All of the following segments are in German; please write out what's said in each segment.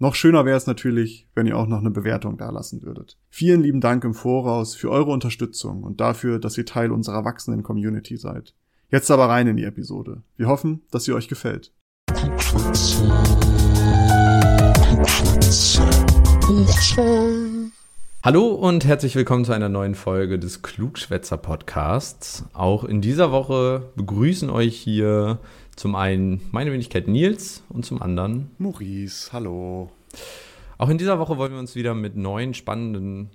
Noch schöner wäre es natürlich, wenn ihr auch noch eine Bewertung dalassen würdet. Vielen lieben Dank im Voraus für eure Unterstützung und dafür, dass ihr Teil unserer wachsenden Community seid. Jetzt aber rein in die Episode. Wir hoffen, dass sie euch gefällt. Hallo und herzlich willkommen zu einer neuen Folge des Klugschwätzer Podcasts. Auch in dieser Woche begrüßen euch hier zum einen meine Wenigkeit Nils und zum anderen Maurice. Hallo. Auch in dieser Woche wollen wir uns wieder mit neuen spannenden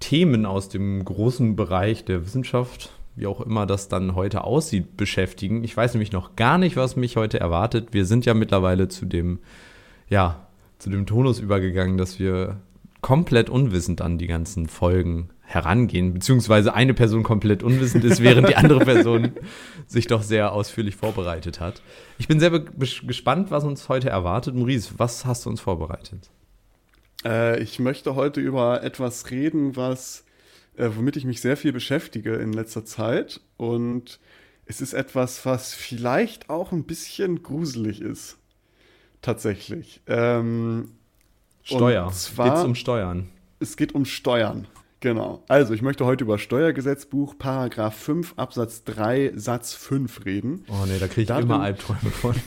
Themen aus dem großen Bereich der Wissenschaft, wie auch immer das dann heute aussieht, beschäftigen. Ich weiß nämlich noch gar nicht, was mich heute erwartet. Wir sind ja mittlerweile zu dem, ja, zu dem Tonus übergegangen, dass wir komplett unwissend an die ganzen Folgen herangehen, beziehungsweise eine Person komplett unwissend ist, während die andere Person sich doch sehr ausführlich vorbereitet hat. Ich bin sehr gespannt, was uns heute erwartet. Maurice, was hast du uns vorbereitet? Äh, ich möchte heute über etwas reden, was, äh, womit ich mich sehr viel beschäftige in letzter Zeit. Und es ist etwas, was vielleicht auch ein bisschen gruselig ist. Tatsächlich. Ähm, Steuer. Geht es um Steuern? Es geht um Steuern. Genau. Also, ich möchte heute über Steuergesetzbuch, Paragraph 5, Absatz 3, Satz 5 reden. Oh nee, da kriege ich Darin, immer Albträume von.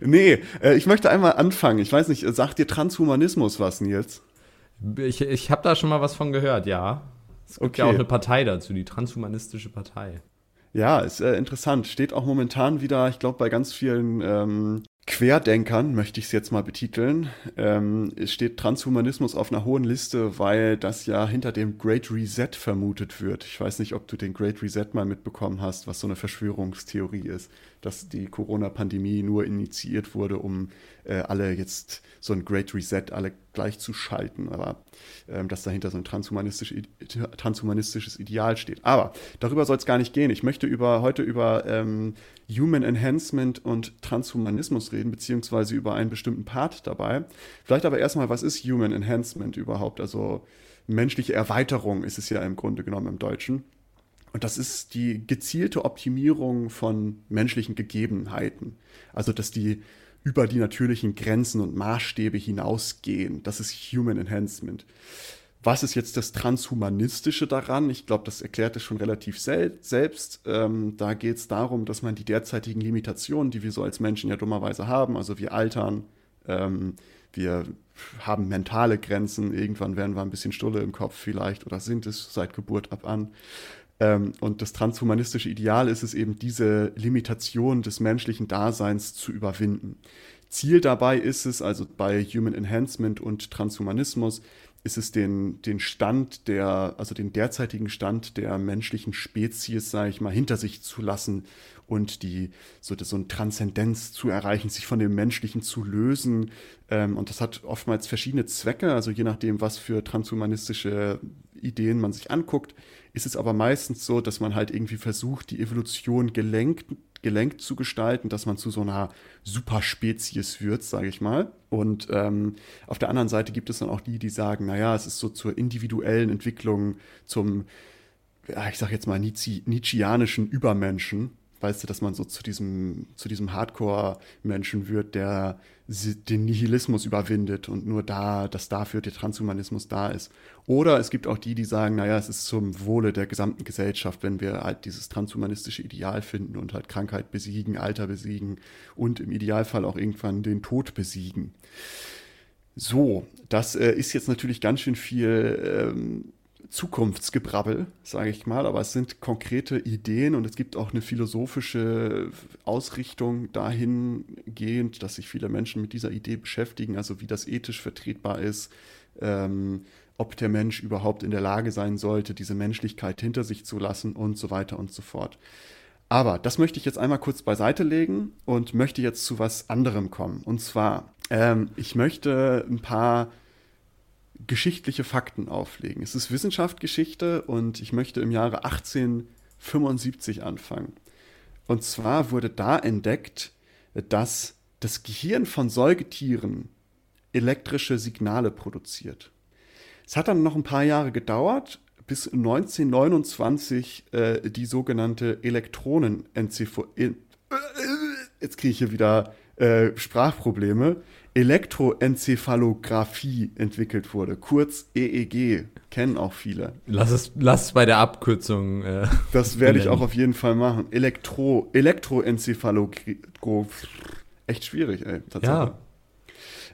nee, äh, ich möchte einmal anfangen. Ich weiß nicht, sagt dir Transhumanismus was, Nils? Ich, ich habe da schon mal was von gehört, ja. Es gibt okay. ja auch eine Partei dazu, die Transhumanistische Partei. Ja, ist äh, interessant. Steht auch momentan wieder, ich glaube, bei ganz vielen ähm, Querdenkern, möchte ich es jetzt mal betiteln. Ähm, es steht Transhumanismus auf einer hohen Liste, weil das ja hinter dem Great Reset vermutet wird. Ich weiß nicht, ob du den Great Reset mal mitbekommen hast, was so eine Verschwörungstheorie ist, dass die Corona-Pandemie nur initiiert wurde, um äh, alle jetzt so ein Great Reset alle gleichzuschalten, aber ähm, dass dahinter so ein transhumanistisches, transhumanistisches Ideal steht. Aber darüber soll es gar nicht gehen. Ich möchte über, heute über ähm, Human Enhancement und Transhumanismus reden, beziehungsweise über einen bestimmten Part dabei. Vielleicht aber erstmal, was ist Human Enhancement überhaupt? Also menschliche Erweiterung ist es ja im Grunde genommen im Deutschen. Und das ist die gezielte Optimierung von menschlichen Gegebenheiten. Also, dass die über die natürlichen Grenzen und Maßstäbe hinausgehen. Das ist Human Enhancement. Was ist jetzt das Transhumanistische daran? Ich glaube, das erklärt es schon relativ sel selbst. Ähm, da geht es darum, dass man die derzeitigen Limitationen, die wir so als Menschen ja dummerweise haben, also wir altern, ähm, wir haben mentale Grenzen, irgendwann werden wir ein bisschen stulle im Kopf vielleicht oder sind es seit Geburt ab an. Ähm, und das transhumanistische Ideal ist es eben, diese Limitation des menschlichen Daseins zu überwinden. Ziel dabei ist es, also bei Human Enhancement und Transhumanismus, ist es den, den Stand der, also den derzeitigen Stand der menschlichen Spezies, sage ich mal, hinter sich zu lassen und die so, so eine Transzendenz zu erreichen, sich von dem Menschlichen zu lösen. Ähm, und das hat oftmals verschiedene Zwecke, also je nachdem, was für transhumanistische Ideen man sich anguckt, ist es aber meistens so, dass man halt irgendwie versucht, die Evolution gelenkt, gelenkt zu gestalten, dass man zu so einer Superspezies wird, sage ich mal. Und ähm, auf der anderen Seite gibt es dann auch die, die sagen, naja, es ist so zur individuellen Entwicklung, zum, ja, ich sage jetzt mal, Nietzscheanischen Übermenschen, weißt du, dass man so zu diesem, zu diesem Hardcore-Menschen wird, der den Nihilismus überwindet und nur da, dass dafür der Transhumanismus da ist. Oder es gibt auch die, die sagen, naja, es ist zum Wohle der gesamten Gesellschaft, wenn wir halt dieses transhumanistische Ideal finden und halt Krankheit besiegen, Alter besiegen und im Idealfall auch irgendwann den Tod besiegen. So, das äh, ist jetzt natürlich ganz schön viel ähm, Zukunftsgebrabbel, sage ich mal, aber es sind konkrete Ideen und es gibt auch eine philosophische Ausrichtung dahingehend, dass sich viele Menschen mit dieser Idee beschäftigen, also wie das ethisch vertretbar ist, ähm, ob der Mensch überhaupt in der Lage sein sollte, diese Menschlichkeit hinter sich zu lassen und so weiter und so fort. Aber das möchte ich jetzt einmal kurz beiseite legen und möchte jetzt zu was anderem kommen. Und zwar, ähm, ich möchte ein paar geschichtliche Fakten auflegen. Es ist Wissenschaftsgeschichte und ich möchte im Jahre 1875 anfangen. Und zwar wurde da entdeckt, dass das Gehirn von Säugetieren elektrische Signale produziert. Es hat dann noch ein paar Jahre gedauert, bis 1929 äh, die sogenannte Elektronenenzephalographie, jetzt kriege ich hier wieder äh, Sprachprobleme, Elektroenzephalographie entwickelt wurde, kurz EEG, kennen auch viele. Lass es, lass es bei der Abkürzung. Äh, das werde ich auch auf jeden Fall machen. Elektro, Elektroenzephalographie, echt schwierig, ey, tatsächlich. Ja.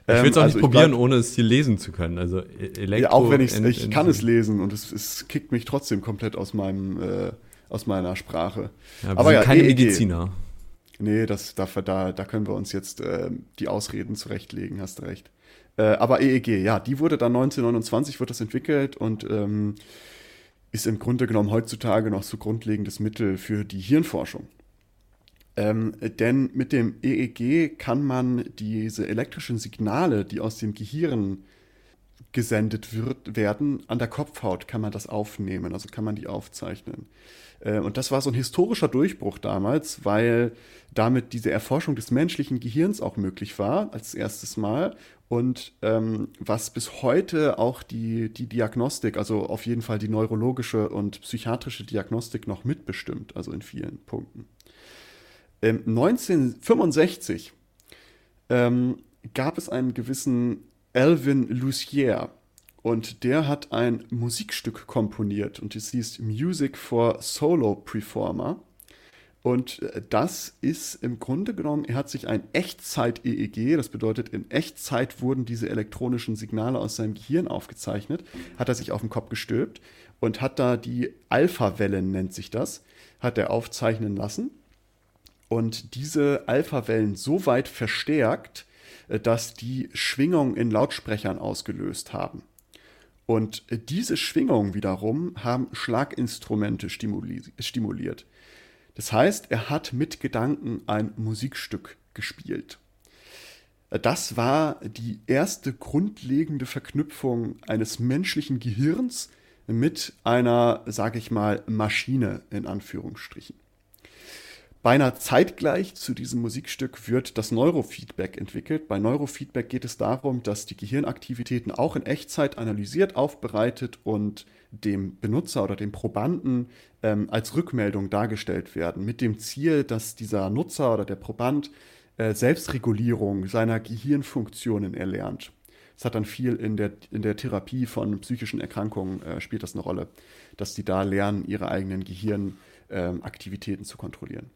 Ich will es auch ähm, also nicht probieren, bleib, ohne es hier lesen zu können. Also Elektro ja, auch wenn ich ich kann es lesen und es, es kickt mich trotzdem komplett aus meinem äh, aus meiner Sprache. Ja, Aber sind ja, keine EEG. Mediziner. Nee, das, da, da, da können wir uns jetzt äh, die Ausreden zurechtlegen, hast recht. Äh, aber EEG, ja, die wurde dann 1929 wird das entwickelt und ähm, ist im Grunde genommen heutzutage noch so grundlegendes Mittel für die Hirnforschung. Ähm, denn mit dem EEG kann man diese elektrischen Signale, die aus dem Gehirn gesendet wird, werden, an der Kopfhaut kann man das aufnehmen, also kann man die aufzeichnen. Äh, und das war so ein historischer Durchbruch damals, weil damit diese Erforschung des menschlichen Gehirns auch möglich war, als erstes Mal. Und ähm, was bis heute auch die, die Diagnostik, also auf jeden Fall die neurologische und psychiatrische Diagnostik noch mitbestimmt, also in vielen Punkten. 1965 ähm, gab es einen gewissen Alvin Lucier und der hat ein Musikstück komponiert und es hieß Music for Solo Performer. Und äh, das ist im Grunde genommen, er hat sich ein Echtzeit-EEG, das bedeutet, in Echtzeit wurden diese elektronischen Signale aus seinem Gehirn aufgezeichnet, hat er sich auf den Kopf gestülpt und hat da die Alpha-Wellen, nennt sich das, hat er aufzeichnen lassen und diese Alpha-Wellen so weit verstärkt, dass die Schwingung in Lautsprechern ausgelöst haben. Und diese Schwingungen wiederum haben Schlaginstrumente stimuliert. Das heißt, er hat mit Gedanken ein Musikstück gespielt. Das war die erste grundlegende Verknüpfung eines menschlichen Gehirns mit einer, sage ich mal, Maschine in Anführungsstrichen. Beinahe zeitgleich zu diesem Musikstück wird das Neurofeedback entwickelt. Bei Neurofeedback geht es darum, dass die Gehirnaktivitäten auch in Echtzeit analysiert, aufbereitet und dem Benutzer oder dem Probanden ähm, als Rückmeldung dargestellt werden, mit dem Ziel, dass dieser Nutzer oder der Proband äh, Selbstregulierung seiner Gehirnfunktionen erlernt. Das hat dann viel in der, in der Therapie von psychischen Erkrankungen äh, spielt das eine Rolle, dass die da lernen, ihre eigenen Gehirnaktivitäten äh, zu kontrollieren.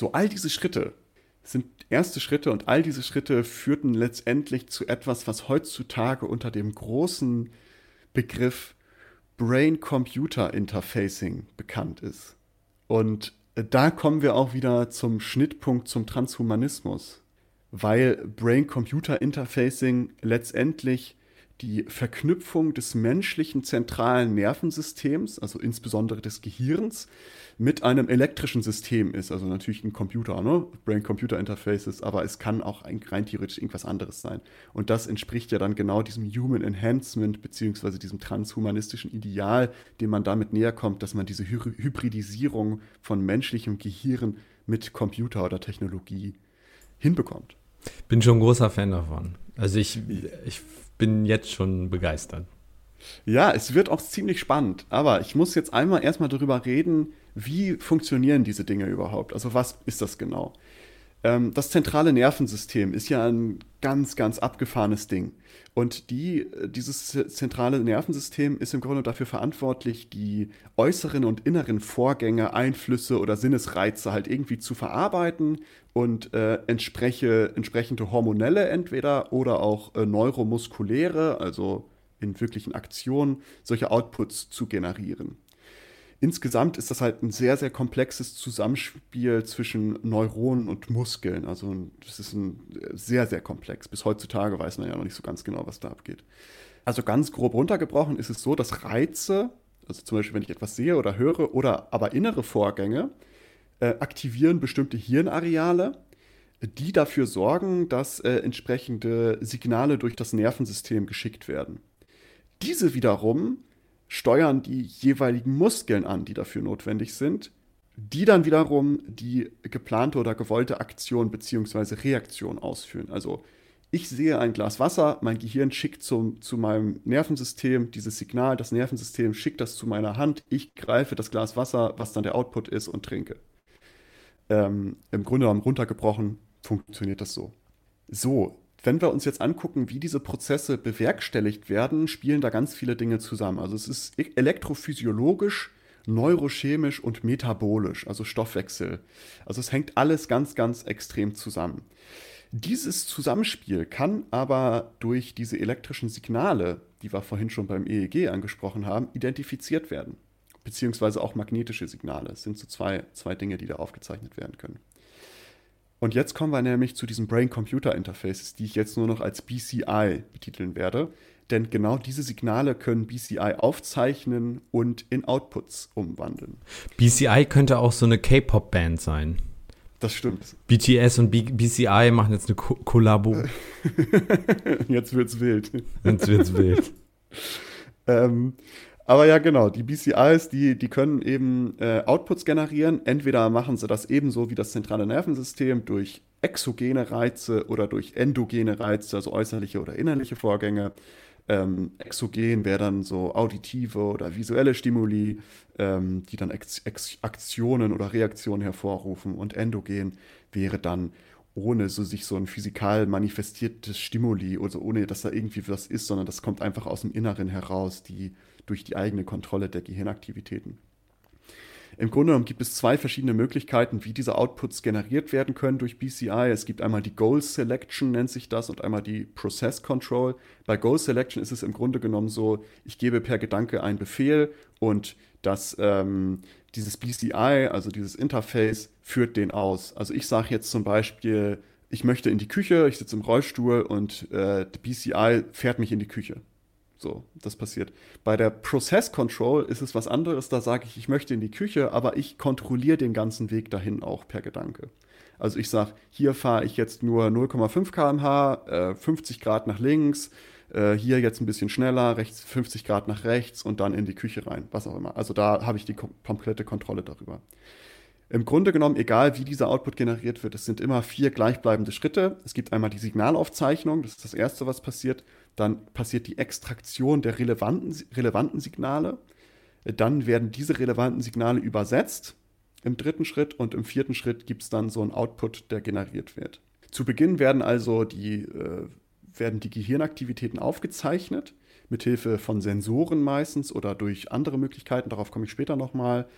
So, all diese Schritte sind erste Schritte und all diese Schritte führten letztendlich zu etwas, was heutzutage unter dem großen Begriff Brain-Computer-Interfacing bekannt ist. Und da kommen wir auch wieder zum Schnittpunkt zum Transhumanismus, weil Brain-Computer-Interfacing letztendlich die Verknüpfung des menschlichen zentralen Nervensystems, also insbesondere des Gehirns, mit einem elektrischen System ist. Also natürlich ein Computer, ne? Brain-Computer-Interfaces, aber es kann auch rein theoretisch irgendwas anderes sein. Und das entspricht ja dann genau diesem Human Enhancement, beziehungsweise diesem transhumanistischen Ideal, dem man damit näher kommt, dass man diese Hy Hybridisierung von menschlichem Gehirn mit Computer oder Technologie hinbekommt. Bin schon ein großer Fan davon. Also ich, ich bin jetzt schon begeistert. Ja, es wird auch ziemlich spannend. Aber ich muss jetzt einmal erstmal darüber reden, wie funktionieren diese Dinge überhaupt? Also was ist das genau? Ähm, das zentrale Nervensystem ist ja ein ganz, ganz abgefahrenes Ding. Und die, dieses zentrale Nervensystem ist im Grunde dafür verantwortlich, die äußeren und inneren Vorgänge, Einflüsse oder Sinnesreize halt irgendwie zu verarbeiten und äh, entspreche, entsprechende hormonelle entweder oder auch äh, neuromuskuläre, also in wirklichen Aktionen, solche Outputs zu generieren insgesamt ist das halt ein sehr, sehr komplexes Zusammenspiel zwischen Neuronen und Muskeln. Also das ist ein sehr, sehr komplex. Bis heutzutage weiß man ja noch nicht so ganz genau, was da abgeht. Also ganz grob runtergebrochen ist es so, dass Reize, also zum Beispiel wenn ich etwas sehe oder höre, oder aber innere Vorgänge, äh, aktivieren bestimmte Hirnareale, die dafür sorgen, dass äh, entsprechende Signale durch das Nervensystem geschickt werden. Diese wiederum steuern die jeweiligen Muskeln an, die dafür notwendig sind, die dann wiederum die geplante oder gewollte Aktion bzw. Reaktion ausführen. Also ich sehe ein Glas Wasser, mein Gehirn schickt zum, zu meinem Nervensystem dieses Signal, das Nervensystem schickt das zu meiner Hand, ich greife das Glas Wasser, was dann der Output ist, und trinke. Ähm, Im Grunde genommen runtergebrochen funktioniert das so. So, wenn wir uns jetzt angucken, wie diese Prozesse bewerkstelligt werden, spielen da ganz viele Dinge zusammen. Also es ist e-, elektrophysiologisch, neurochemisch und metabolisch, also Stoffwechsel. Also es hängt alles ganz, ganz extrem zusammen. Dieses Zusammenspiel kann aber durch diese elektrischen Signale, die wir vorhin schon beim EEG angesprochen haben, identifiziert werden. Beziehungsweise auch magnetische Signale. Es sind so zwei, zwei Dinge, die da aufgezeichnet werden können. Und jetzt kommen wir nämlich zu diesen Brain-Computer-Interfaces, die ich jetzt nur noch als BCI betiteln werde. Denn genau diese Signale können BCI aufzeichnen und in Outputs umwandeln. BCI könnte auch so eine K-Pop-Band sein. Das stimmt. BTS und B BCI machen jetzt eine Ko Kollabo. jetzt wird's wild. Jetzt wird's wild. ähm, aber ja, genau, die BCIs, die, die können eben äh, Outputs generieren. Entweder machen sie das ebenso wie das zentrale Nervensystem durch exogene Reize oder durch endogene Reize, also äußerliche oder innerliche Vorgänge. Ähm, exogen wäre dann so auditive oder visuelle Stimuli, ähm, die dann Ex Ex Aktionen oder Reaktionen hervorrufen. Und endogen wäre dann ohne so sich so ein physikal manifestiertes Stimuli, also ohne dass da irgendwie was ist, sondern das kommt einfach aus dem Inneren heraus, die durch die eigene Kontrolle der Gehirnaktivitäten. Im Grunde genommen gibt es zwei verschiedene Möglichkeiten, wie diese Outputs generiert werden können durch BCI. Es gibt einmal die Goal Selection, nennt sich das, und einmal die Process Control. Bei Goal Selection ist es im Grunde genommen so, ich gebe per Gedanke einen Befehl und das, ähm, dieses BCI, also dieses Interface, führt den aus. Also ich sage jetzt zum Beispiel, ich möchte in die Küche, ich sitze im Rollstuhl und äh, BCI fährt mich in die Küche. So, das passiert. Bei der Process Control ist es was anderes. Da sage ich, ich möchte in die Küche, aber ich kontrolliere den ganzen Weg dahin auch per Gedanke. Also ich sage, hier fahre ich jetzt nur 0,5 km/h, äh, 50 Grad nach links, äh, hier jetzt ein bisschen schneller, rechts 50 Grad nach rechts und dann in die Küche rein, was auch immer. Also da habe ich die kom komplette Kontrolle darüber. Im Grunde genommen, egal wie dieser Output generiert wird, es sind immer vier gleichbleibende Schritte. Es gibt einmal die Signalaufzeichnung, das ist das Erste, was passiert. Dann passiert die Extraktion der relevanten, relevanten Signale. Dann werden diese relevanten Signale übersetzt im dritten Schritt und im vierten Schritt gibt es dann so einen Output, der generiert wird. Zu Beginn werden also die, äh, werden die Gehirnaktivitäten aufgezeichnet, mithilfe von Sensoren meistens oder durch andere Möglichkeiten, darauf komme ich später nochmal.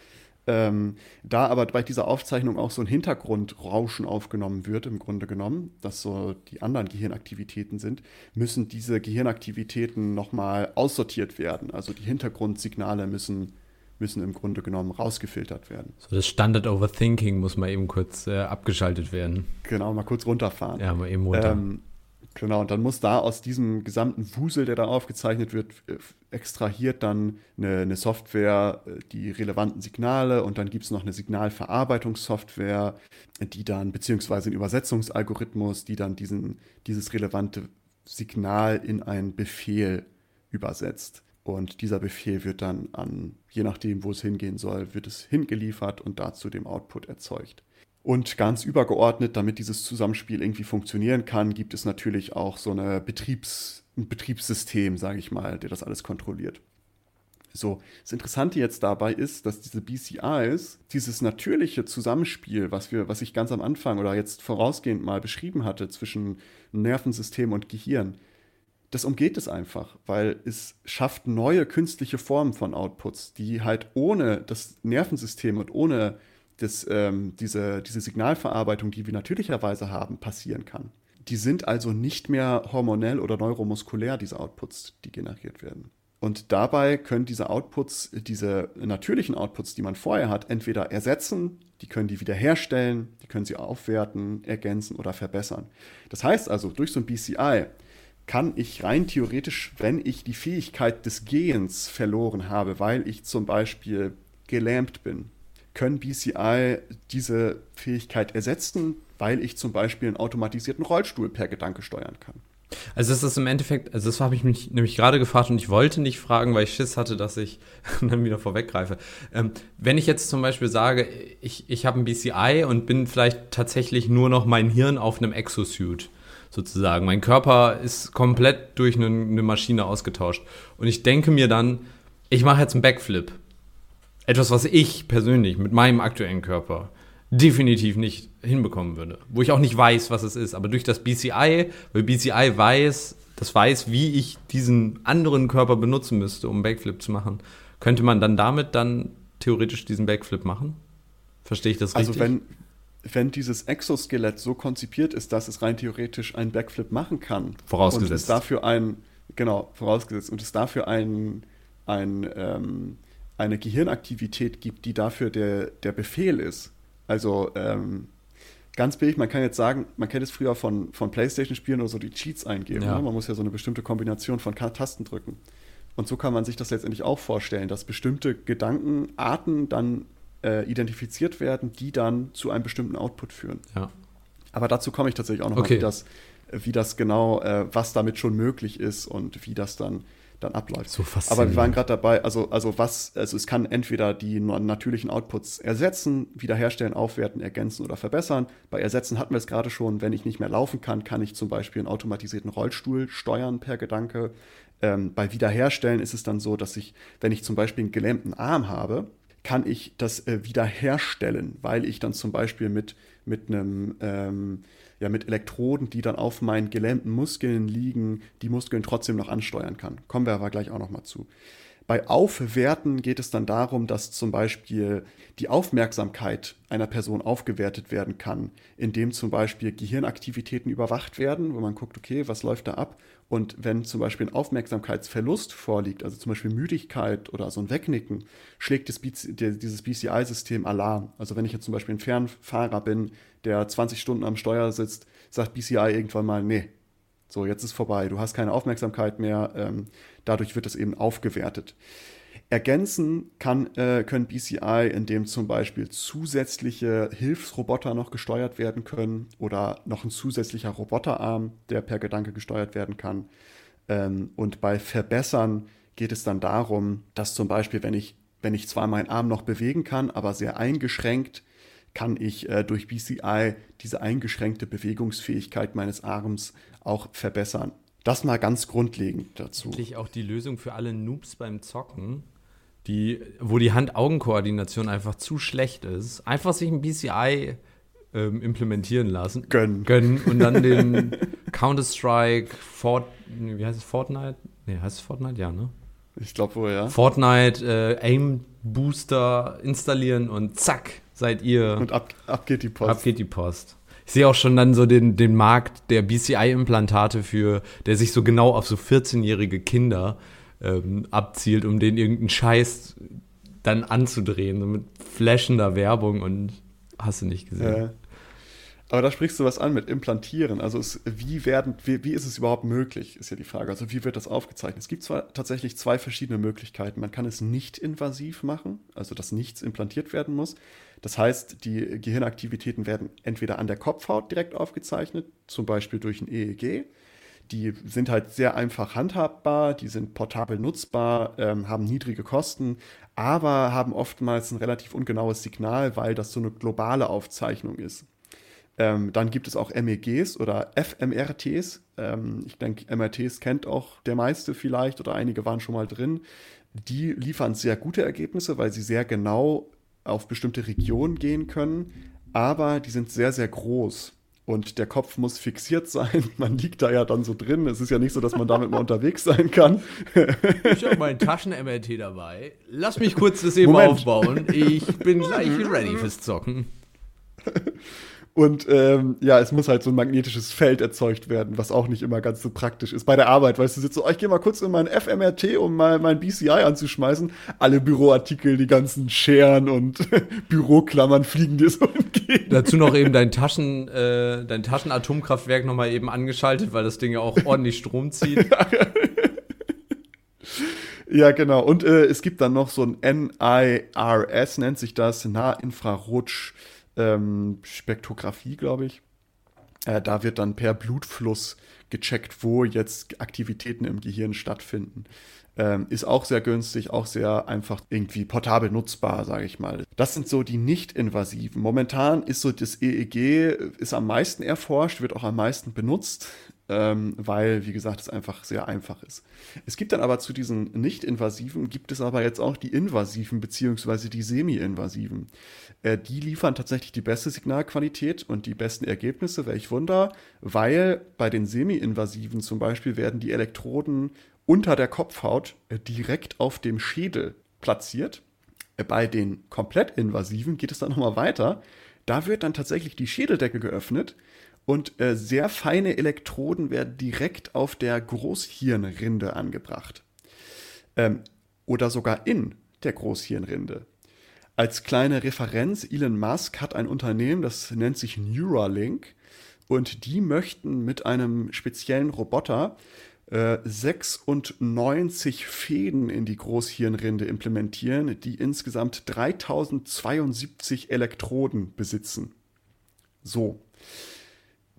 Ähm, da aber bei dieser Aufzeichnung auch so ein Hintergrundrauschen aufgenommen wird, im Grunde genommen, dass so die anderen Gehirnaktivitäten sind, müssen diese Gehirnaktivitäten nochmal aussortiert werden. Also die Hintergrundsignale müssen, müssen im Grunde genommen rausgefiltert werden. So das Standard Overthinking muss mal eben kurz äh, abgeschaltet werden. Genau, mal kurz runterfahren. Ja, mal eben runter. Ähm, Genau, und dann muss da aus diesem gesamten Wusel, der da aufgezeichnet wird, äh, extrahiert dann eine, eine Software äh, die relevanten Signale und dann gibt es noch eine Signalverarbeitungssoftware, die dann, beziehungsweise ein Übersetzungsalgorithmus, die dann diesen, dieses relevante Signal in einen Befehl übersetzt. Und dieser Befehl wird dann an, je nachdem, wo es hingehen soll, wird es hingeliefert und dazu dem Output erzeugt. Und ganz übergeordnet, damit dieses Zusammenspiel irgendwie funktionieren kann, gibt es natürlich auch so eine Betriebs-, ein Betriebssystem, sage ich mal, der das alles kontrolliert. So, das Interessante jetzt dabei ist, dass diese BCIs, dieses natürliche Zusammenspiel, was wir, was ich ganz am Anfang oder jetzt vorausgehend mal beschrieben hatte zwischen Nervensystem und Gehirn, das umgeht es einfach, weil es schafft neue künstliche Formen von Outputs, die halt ohne das Nervensystem und ohne das, ähm, diese, diese Signalverarbeitung, die wir natürlicherweise haben, passieren kann. Die sind also nicht mehr hormonell oder neuromuskulär, diese Outputs, die generiert werden. Und dabei können diese Outputs, diese natürlichen Outputs, die man vorher hat, entweder ersetzen, die können die wiederherstellen, die können sie aufwerten, ergänzen oder verbessern. Das heißt also, durch so ein BCI kann ich rein theoretisch, wenn ich die Fähigkeit des Gehens verloren habe, weil ich zum Beispiel gelähmt bin, können BCI diese Fähigkeit ersetzen, weil ich zum Beispiel einen automatisierten Rollstuhl per Gedanke steuern kann. Also es ist im Endeffekt, also das habe ich mich nämlich gerade gefragt und ich wollte nicht fragen, weil ich Schiss hatte, dass ich dann wieder vorweggreife. Ähm, wenn ich jetzt zum Beispiel sage, ich, ich habe ein BCI und bin vielleicht tatsächlich nur noch mein Hirn auf einem Exosuit sozusagen. Mein Körper ist komplett durch eine, eine Maschine ausgetauscht. Und ich denke mir dann, ich mache jetzt einen Backflip. Etwas, was ich persönlich mit meinem aktuellen Körper definitiv nicht hinbekommen würde. Wo ich auch nicht weiß, was es ist. Aber durch das BCI, weil BCI weiß, das weiß, wie ich diesen anderen Körper benutzen müsste, um Backflip zu machen, könnte man dann damit dann theoretisch diesen Backflip machen? Verstehe ich das also richtig? Also wenn, wenn dieses Exoskelett so konzipiert ist, dass es rein theoretisch einen Backflip machen kann. Vorausgesetzt. Und es dafür ein, genau, vorausgesetzt, und es dafür ein, ein, ähm, eine Gehirnaktivität gibt, die dafür der, der Befehl ist. Also ähm, ganz billig, man kann jetzt sagen, man kennt es früher von, von Playstation-Spielen oder so, die Cheats eingeben. Ja. Ne? Man muss ja so eine bestimmte Kombination von Tasten drücken. Und so kann man sich das letztendlich auch vorstellen, dass bestimmte Gedankenarten dann äh, identifiziert werden, die dann zu einem bestimmten Output führen. Ja. Aber dazu komme ich tatsächlich auch noch okay. mal, wie das, wie das genau, äh, was damit schon möglich ist und wie das dann dann abläuft. So Aber wir waren gerade dabei, also, also was, also es kann entweder die natürlichen Outputs ersetzen, wiederherstellen, aufwerten, ergänzen oder verbessern. Bei Ersetzen hatten wir es gerade schon, wenn ich nicht mehr laufen kann, kann ich zum Beispiel einen automatisierten Rollstuhl steuern per Gedanke. Ähm, bei Wiederherstellen ist es dann so, dass ich, wenn ich zum Beispiel einen gelähmten Arm habe, kann ich das äh, wiederherstellen, weil ich dann zum Beispiel mit, mit einem ähm, ja, mit Elektroden, die dann auf meinen gelähmten Muskeln liegen, die Muskeln trotzdem noch ansteuern kann. Kommen wir aber gleich auch noch mal zu. Bei Aufwerten geht es dann darum, dass zum Beispiel die Aufmerksamkeit einer Person aufgewertet werden kann, indem zum Beispiel Gehirnaktivitäten überwacht werden, wo man guckt, okay, was läuft da ab? Und wenn zum Beispiel ein Aufmerksamkeitsverlust vorliegt, also zum Beispiel Müdigkeit oder so ein Wegnicken, schlägt dieses BCI-System Alarm. Also wenn ich jetzt zum Beispiel ein Fernfahrer bin, der 20 Stunden am Steuer sitzt, sagt BCI irgendwann mal, nee, so, jetzt ist vorbei, du hast keine Aufmerksamkeit mehr, ähm, dadurch wird es eben aufgewertet. Ergänzen kann, äh, können BCI, indem zum Beispiel zusätzliche Hilfsroboter noch gesteuert werden können oder noch ein zusätzlicher Roboterarm, der per Gedanke gesteuert werden kann. Ähm, und bei Verbessern geht es dann darum, dass zum Beispiel, wenn ich, wenn ich zwar meinen Arm noch bewegen kann, aber sehr eingeschränkt, kann ich äh, durch BCI diese eingeschränkte Bewegungsfähigkeit meines Arms auch verbessern. Das mal ganz grundlegend dazu. Eigentlich auch die Lösung für alle Noobs beim Zocken, die, wo die Hand-Augen-Koordination einfach zu schlecht ist. Einfach sich ein BCI ähm, implementieren lassen. Gönnen. Gönnen und dann den Counter-Strike, Fort, wie heißt es, Fortnite? Nee, heißt es Fortnite? Ja, ne? Ich glaube wohl, ja. Fortnite äh, Aim Booster installieren und zack, seid ihr. Und ab, ab geht die Post. Ab geht die Post. Ich sehe auch schon dann so den, den Markt der BCI-Implantate für, der sich so genau auf so 14-jährige Kinder ähm, abzielt, um den irgendeinen Scheiß dann anzudrehen, so mit flashender Werbung und hast du nicht gesehen. Ja. Aber da sprichst du was an mit Implantieren. Also es, wie, werden, wie, wie ist es überhaupt möglich, ist ja die Frage. Also wie wird das aufgezeichnet? Es gibt zwar tatsächlich zwei verschiedene Möglichkeiten. Man kann es nicht invasiv machen, also dass nichts implantiert werden muss. Das heißt, die Gehirnaktivitäten werden entweder an der Kopfhaut direkt aufgezeichnet, zum Beispiel durch ein EEG. Die sind halt sehr einfach handhabbar, die sind portabel nutzbar, ähm, haben niedrige Kosten, aber haben oftmals ein relativ ungenaues Signal, weil das so eine globale Aufzeichnung ist. Ähm, dann gibt es auch MEGs oder fMRTs. Ähm, ich denke, MRTs kennt auch der meiste vielleicht oder einige waren schon mal drin. Die liefern sehr gute Ergebnisse, weil sie sehr genau auf bestimmte Regionen gehen können, aber die sind sehr, sehr groß. Und der Kopf muss fixiert sein. Man liegt da ja dann so drin. Es ist ja nicht so, dass man damit mal unterwegs sein kann. Ich habe mein Taschen-MRT dabei. Lass mich kurz das eben Moment. aufbauen. Ich bin gleich ready fürs Zocken. Und ähm, ja, es muss halt so ein magnetisches Feld erzeugt werden, was auch nicht immer ganz so praktisch ist. Bei der Arbeit, weißt du, sitzt so, oh, ich gehe mal kurz in mein FMRT, um mal mein BCI anzuschmeißen. Alle Büroartikel, die ganzen Scheren und Büroklammern fliegen dir so entgegen. Dazu noch eben dein Taschen, äh, dein Taschenatomkraftwerk nochmal eben angeschaltet, weil das Ding ja auch ordentlich Strom zieht. Ja, genau. Und äh, es gibt dann noch so ein NIRS, nennt sich das, Nahinfrarot ähm, Spektrographie, glaube ich. Äh, da wird dann per Blutfluss gecheckt, wo jetzt Aktivitäten im Gehirn stattfinden. Ähm, ist auch sehr günstig, auch sehr einfach irgendwie portabel nutzbar, sage ich mal. Das sind so die nicht-invasiven. Momentan ist so das EEG ist am meisten erforscht, wird auch am meisten benutzt ähm, weil, wie gesagt, es einfach sehr einfach ist. Es gibt dann aber zu diesen nicht-invasiven, gibt es aber jetzt auch die invasiven beziehungsweise die semi-invasiven. Äh, die liefern tatsächlich die beste Signalqualität und die besten Ergebnisse, welch Wunder, weil bei den semi-invasiven zum Beispiel werden die Elektroden unter der Kopfhaut äh, direkt auf dem Schädel platziert. Äh, bei den komplett invasiven geht es dann nochmal weiter. Da wird dann tatsächlich die Schädeldecke geöffnet und äh, sehr feine Elektroden werden direkt auf der Großhirnrinde angebracht. Ähm, oder sogar in der Großhirnrinde. Als kleine Referenz, Elon Musk hat ein Unternehmen, das nennt sich Neuralink. Und die möchten mit einem speziellen Roboter äh, 96 Fäden in die Großhirnrinde implementieren, die insgesamt 3072 Elektroden besitzen. So.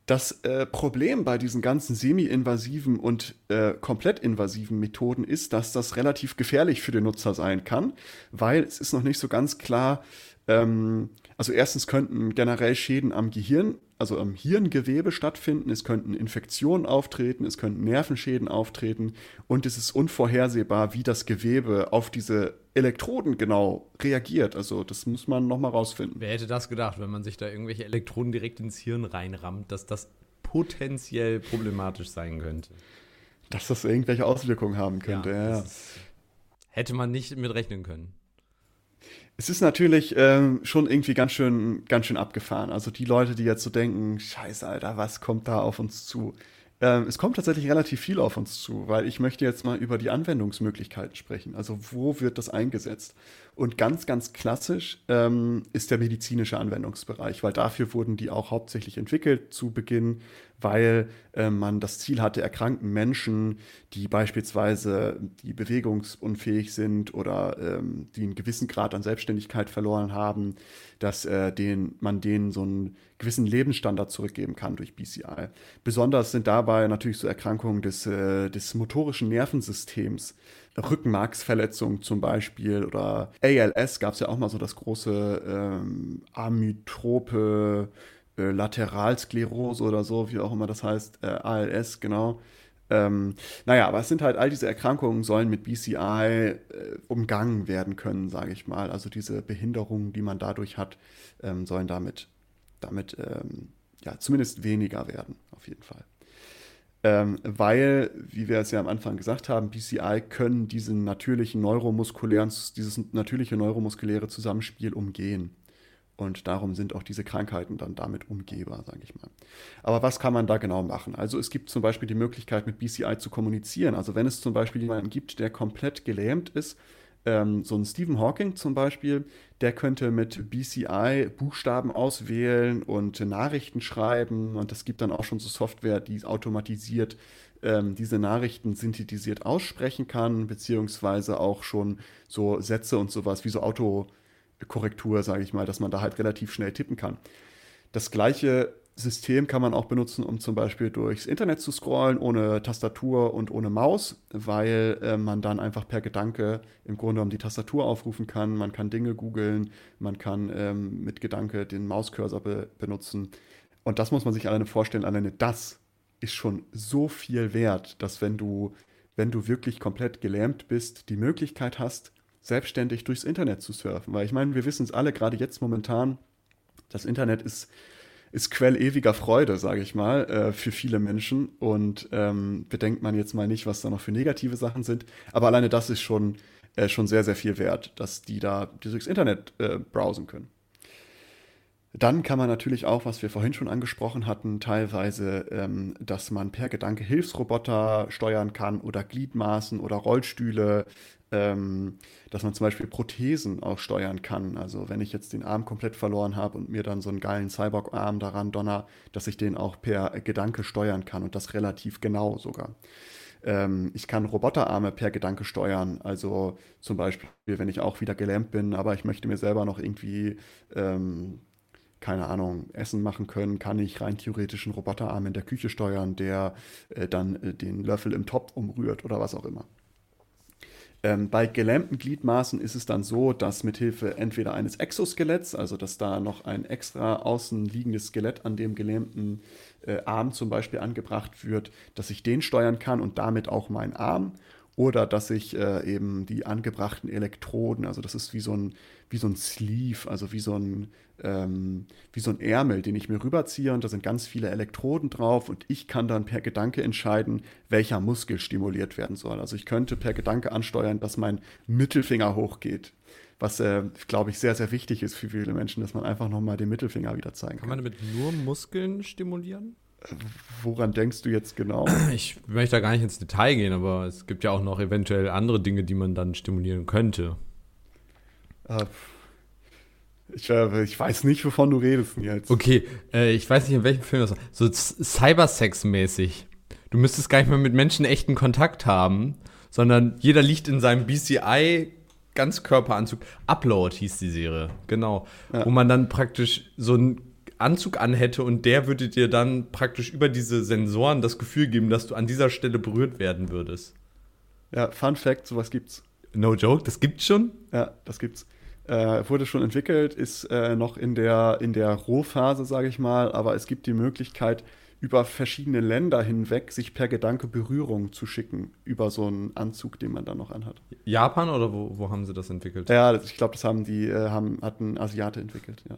Das äh, Problem bei diesen ganzen semi-invasiven und äh, komplett invasiven Methoden ist, dass das relativ gefährlich für den Nutzer sein kann, weil es ist noch nicht so ganz klar, ähm, also erstens könnten generell Schäden am Gehirn also am Hirngewebe stattfinden, es könnten Infektionen auftreten, es könnten Nervenschäden auftreten und es ist unvorhersehbar, wie das Gewebe auf diese Elektroden genau reagiert. Also das muss man nochmal rausfinden. Wer hätte das gedacht, wenn man sich da irgendwelche Elektroden direkt ins Hirn reinrammt, dass das potenziell problematisch sein könnte? Dass das irgendwelche Auswirkungen haben könnte, ja. ja. Hätte man nicht mit rechnen können. Es ist natürlich ähm, schon irgendwie ganz schön, ganz schön abgefahren. Also die Leute, die jetzt so denken, scheiße, Alter, was kommt da auf uns zu? Ähm, es kommt tatsächlich relativ viel auf uns zu, weil ich möchte jetzt mal über die Anwendungsmöglichkeiten sprechen. Also wo wird das eingesetzt? Und ganz, ganz klassisch ähm, ist der medizinische Anwendungsbereich, weil dafür wurden die auch hauptsächlich entwickelt zu Beginn, weil äh, man das Ziel hatte, erkrankten Menschen, die beispielsweise die bewegungsunfähig sind oder ähm, die einen gewissen Grad an Selbstständigkeit verloren haben, dass äh, den, man denen so einen gewissen Lebensstandard zurückgeben kann durch BCI. Besonders sind dabei natürlich so Erkrankungen des, äh, des motorischen Nervensystems, Rückenmarksverletzungen zum Beispiel oder ALS gab es ja auch mal so das große ähm, Amytrope äh, Lateralsklerose oder so, wie auch immer das heißt, äh, ALS, genau. Ähm, naja, aber es sind halt all diese Erkrankungen sollen mit BCI äh, umgangen werden können, sage ich mal. Also diese Behinderungen, die man dadurch hat, ähm, sollen damit, damit ähm, ja, zumindest weniger werden, auf jeden Fall. Ähm, weil, wie wir es ja am Anfang gesagt haben, BCI können diesen natürlichen neuromuskulären, dieses natürliche neuromuskuläre Zusammenspiel umgehen. Und darum sind auch diese Krankheiten dann damit umgehbar, sage ich mal. Aber was kann man da genau machen? Also es gibt zum Beispiel die Möglichkeit, mit BCI zu kommunizieren. Also wenn es zum Beispiel jemanden gibt, der komplett gelähmt ist, ähm, so ein Stephen Hawking zum Beispiel, der könnte mit BCI Buchstaben auswählen und Nachrichten schreiben. Und es gibt dann auch schon so Software, die automatisiert ähm, diese Nachrichten synthetisiert aussprechen kann, beziehungsweise auch schon so Sätze und sowas wie so Auto Korrektur, sage ich mal, dass man da halt relativ schnell tippen kann. Das gleiche System kann man auch benutzen, um zum Beispiel durchs Internet zu scrollen, ohne Tastatur und ohne Maus, weil äh, man dann einfach per Gedanke im Grunde genommen die Tastatur aufrufen kann. Man kann Dinge googeln, man kann ähm, mit Gedanke den Mauscursor be benutzen. Und das muss man sich alleine vorstellen. Alleine das ist schon so viel wert, dass wenn du, wenn du wirklich komplett gelähmt bist, die Möglichkeit hast, selbstständig durchs Internet zu surfen. Weil ich meine, wir wissen es alle, gerade jetzt momentan, das Internet ist, ist Quell ewiger Freude, sage ich mal, äh, für viele Menschen. Und ähm, bedenkt man jetzt mal nicht, was da noch für negative Sachen sind. Aber alleine das ist schon, äh, schon sehr, sehr viel wert, dass die da durchs Internet äh, browsen können. Dann kann man natürlich auch, was wir vorhin schon angesprochen hatten, teilweise, ähm, dass man per Gedanke Hilfsroboter steuern kann oder Gliedmaßen oder Rollstühle, ähm, dass man zum Beispiel Prothesen auch steuern kann. Also wenn ich jetzt den Arm komplett verloren habe und mir dann so einen geilen Cyborg-Arm daran donner, dass ich den auch per Gedanke steuern kann und das relativ genau sogar. Ähm, ich kann Roboterarme per Gedanke steuern. Also zum Beispiel, wenn ich auch wieder gelähmt bin, aber ich möchte mir selber noch irgendwie ähm, keine Ahnung, Essen machen können, kann ich rein theoretisch einen Roboterarm in der Küche steuern, der äh, dann äh, den Löffel im Topf umrührt oder was auch immer. Ähm, bei gelähmten Gliedmaßen ist es dann so, dass mithilfe entweder eines Exoskeletts, also dass da noch ein extra außen liegendes Skelett an dem gelähmten äh, Arm zum Beispiel angebracht wird, dass ich den steuern kann und damit auch meinen Arm oder dass ich äh, eben die angebrachten Elektroden, also das ist wie so ein, wie so ein Sleeve, also wie so ein, ähm, wie so ein Ärmel, den ich mir rüberziehe und da sind ganz viele Elektroden drauf und ich kann dann per Gedanke entscheiden, welcher Muskel stimuliert werden soll. Also ich könnte per Gedanke ansteuern, dass mein Mittelfinger hochgeht. Was, äh, glaube ich, sehr, sehr wichtig ist für viele Menschen, dass man einfach nochmal den Mittelfinger wieder zeigen kann. Kann man damit nur Muskeln stimulieren? Woran denkst du jetzt genau? Ich möchte da gar nicht ins Detail gehen, aber es gibt ja auch noch eventuell andere Dinge, die man dann stimulieren könnte. Äh, ich, äh, ich, weiß nicht, wovon du redest jetzt. Okay, äh, ich weiß nicht, in welchem Film das war. So Cybersex-mäßig. Du müsstest gar nicht mehr mit Menschen echten Kontakt haben, sondern jeder liegt in seinem BCI Ganzkörperanzug. Upload hieß die Serie, genau. Ja. Wo man dann praktisch so ein Anzug anhätte und der würde dir dann praktisch über diese Sensoren das Gefühl geben, dass du an dieser Stelle berührt werden würdest. Ja, Fun Fact, sowas gibt's. No joke, das gibt's schon? Ja, das gibt's. Äh, wurde schon entwickelt, ist äh, noch in der, in der Rohphase, sage ich mal, aber es gibt die Möglichkeit, über verschiedene Länder hinweg sich per Gedanke Berührung zu schicken über so einen Anzug, den man dann noch anhat. Japan oder wo, wo haben sie das entwickelt? Ja, ich glaube, das haben die, äh, haben, hat ein Asiate entwickelt, ja.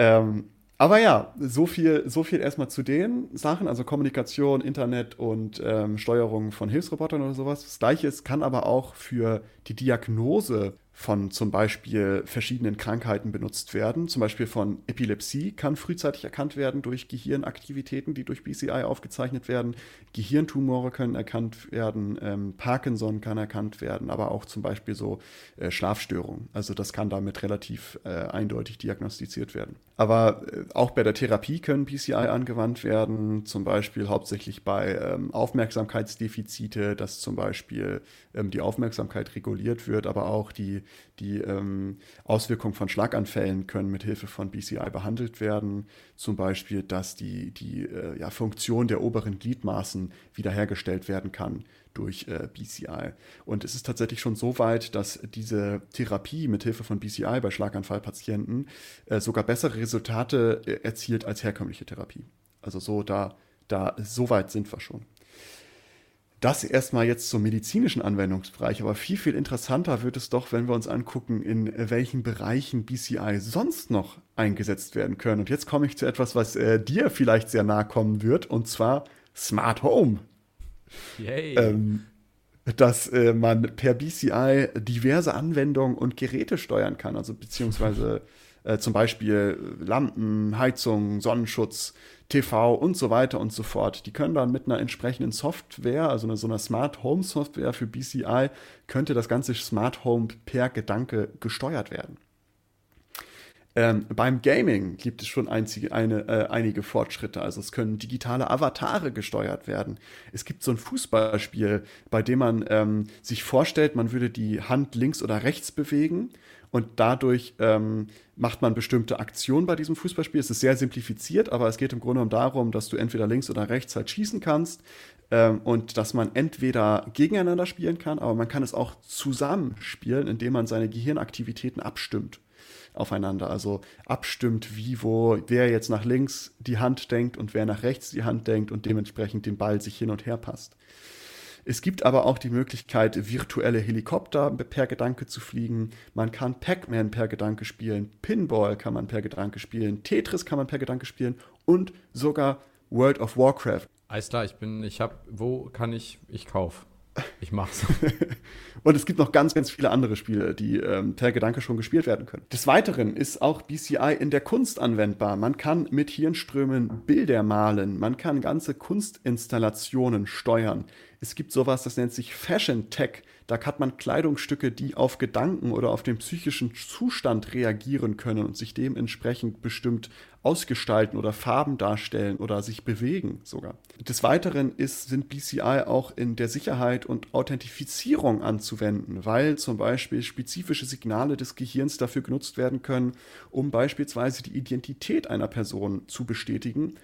Ähm, aber ja, so viel, so viel erstmal zu den Sachen, also Kommunikation, Internet und ähm, Steuerung von Hilfsrobotern oder sowas. Das gleiche kann aber auch für die Diagnose von zum Beispiel verschiedenen Krankheiten benutzt werden. Zum Beispiel von Epilepsie kann frühzeitig erkannt werden durch Gehirnaktivitäten, die durch BCI aufgezeichnet werden. Gehirntumore können erkannt werden, ähm, Parkinson kann erkannt werden, aber auch zum Beispiel so äh, Schlafstörungen. Also das kann damit relativ äh, eindeutig diagnostiziert werden. Aber äh, auch bei der Therapie können BCI angewandt werden, zum Beispiel hauptsächlich bei ähm, Aufmerksamkeitsdefizite, dass zum Beispiel ähm, die Aufmerksamkeit reguliert wird, aber auch die die ähm, Auswirkungen von Schlaganfällen können mit Hilfe von BCI behandelt werden. Zum Beispiel, dass die, die äh, ja, Funktion der oberen Gliedmaßen wiederhergestellt werden kann durch äh, BCI. Und es ist tatsächlich schon so weit, dass diese Therapie mit Hilfe von BCI bei Schlaganfallpatienten äh, sogar bessere Resultate äh, erzielt als herkömmliche Therapie. Also so da, da so weit sind wir schon. Das erstmal jetzt zum medizinischen Anwendungsbereich, aber viel, viel interessanter wird es doch, wenn wir uns angucken, in welchen Bereichen BCI sonst noch eingesetzt werden können. Und jetzt komme ich zu etwas, was äh, dir vielleicht sehr nahe kommen wird, und zwar Smart Home. Yay. Ähm, dass äh, man per BCI diverse Anwendungen und Geräte steuern kann, also beziehungsweise äh, zum Beispiel Lampen, Heizung, Sonnenschutz, TV und so weiter und so fort. Die können dann mit einer entsprechenden Software, also so einer Smart Home Software für BCI, könnte das ganze Smart Home per Gedanke gesteuert werden. Ähm, beim Gaming gibt es schon einzige, eine, äh, einige Fortschritte. Also es können digitale Avatare gesteuert werden. Es gibt so ein Fußballspiel, bei dem man ähm, sich vorstellt, man würde die Hand links oder rechts bewegen und dadurch ähm, macht man bestimmte Aktionen bei diesem Fußballspiel. Es ist sehr simplifiziert, aber es geht im Grunde genommen darum, dass du entweder links oder rechts halt schießen kannst ähm, und dass man entweder gegeneinander spielen kann, aber man kann es auch zusammen spielen, indem man seine Gehirnaktivitäten abstimmt aufeinander. Also abstimmt, wie, wo, wer jetzt nach links die Hand denkt und wer nach rechts die Hand denkt und dementsprechend den Ball sich hin und her passt. Es gibt aber auch die Möglichkeit, virtuelle Helikopter per Gedanke zu fliegen. Man kann Pac-Man per Gedanke spielen, Pinball kann man per Gedanke spielen, Tetris kann man per Gedanke spielen und sogar World of Warcraft. Alles klar, ich bin, ich hab, wo kann ich, ich kauf. Ich mach's. und es gibt noch ganz, ganz viele andere Spiele, die ähm, per Gedanke schon gespielt werden können. Des Weiteren ist auch BCI in der Kunst anwendbar. Man kann mit Hirnströmen Bilder malen, man kann ganze Kunstinstallationen steuern Es gibt sowas, das nennt sich Fashion Tech. Da hat man Kleidungsstücke, die auf Gedanken oder auf den psychischen Zustand reagieren können und sich dementsprechend bestimmt ausgestalten oder Farben darstellen oder sich bewegen sogar. Des Weiteren ist, sind BCI auch in der Sicherheit und Authentifizierung anzuwenden, weil zum Beispiel spezifische Signale des Gehirns dafür genutzt werden können, um beispielsweise die Identität einer Person zu bestätigen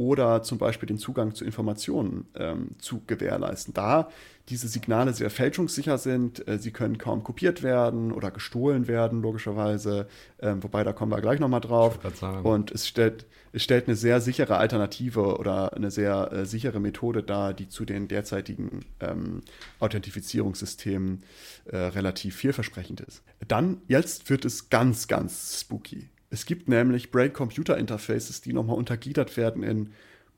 oder zum Beispiel den Zugang zu Informationen ähm, zu gewährleisten. Da diese Signale sehr fälschungssicher sind, äh, sie können kaum kopiert werden oder gestohlen werden, logischerweise, ähm, wobei da kommen wir gleich nochmal drauf. Und es stellt, es stellt eine sehr sichere Alternative oder eine sehr äh, sichere Methode dar, die zu den derzeitigen ähm, Authentifizierungssystemen äh, relativ vielversprechend ist. Dann, jetzt wird es ganz, ganz spooky. Es gibt nämlich Brain-Computer-Interfaces, die nochmal untergliedert werden in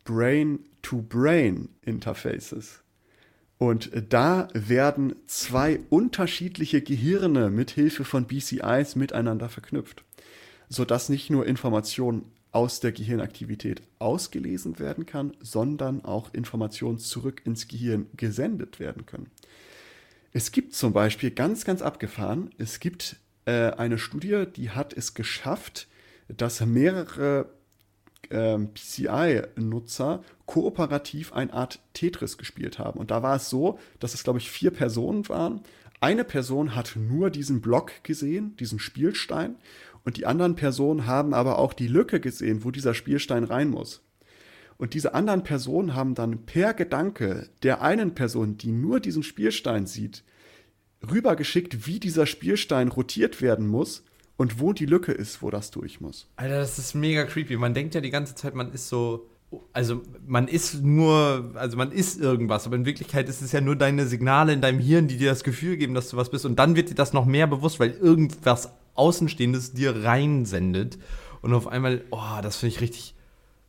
Brain-to-Brain-Interfaces. Und da werden zwei unterschiedliche Gehirne mit Hilfe von BCIs miteinander verknüpft, sodass nicht nur Information aus der Gehirnaktivität ausgelesen werden kann, sondern auch Informationen zurück ins Gehirn gesendet werden können. Es gibt zum Beispiel ganz, ganz abgefahren, es gibt äh, eine Studie, die hat es geschafft, dass mehrere äh, PCI-Nutzer kooperativ eine Art Tetris gespielt haben. Und da war es so, dass es, glaube ich, vier Personen waren. Eine Person hat nur diesen Block gesehen, diesen Spielstein, und die anderen Personen haben aber auch die Lücke gesehen, wo dieser Spielstein rein muss. Und diese anderen Personen haben dann per Gedanke der einen Person, die nur diesen Spielstein sieht, rübergeschickt, wie dieser Spielstein rotiert werden muss und wo die Lücke ist, wo das durch muss. Alter, das ist mega creepy. Man denkt ja die ganze Zeit, man ist so. Also man ist nur, also man ist irgendwas, aber in Wirklichkeit ist es ja nur deine Signale in deinem Hirn, die dir das Gefühl geben, dass du was bist. Und dann wird dir das noch mehr bewusst, weil irgendwas Außenstehendes dir reinsendet. Und auf einmal, oh, das finde ich richtig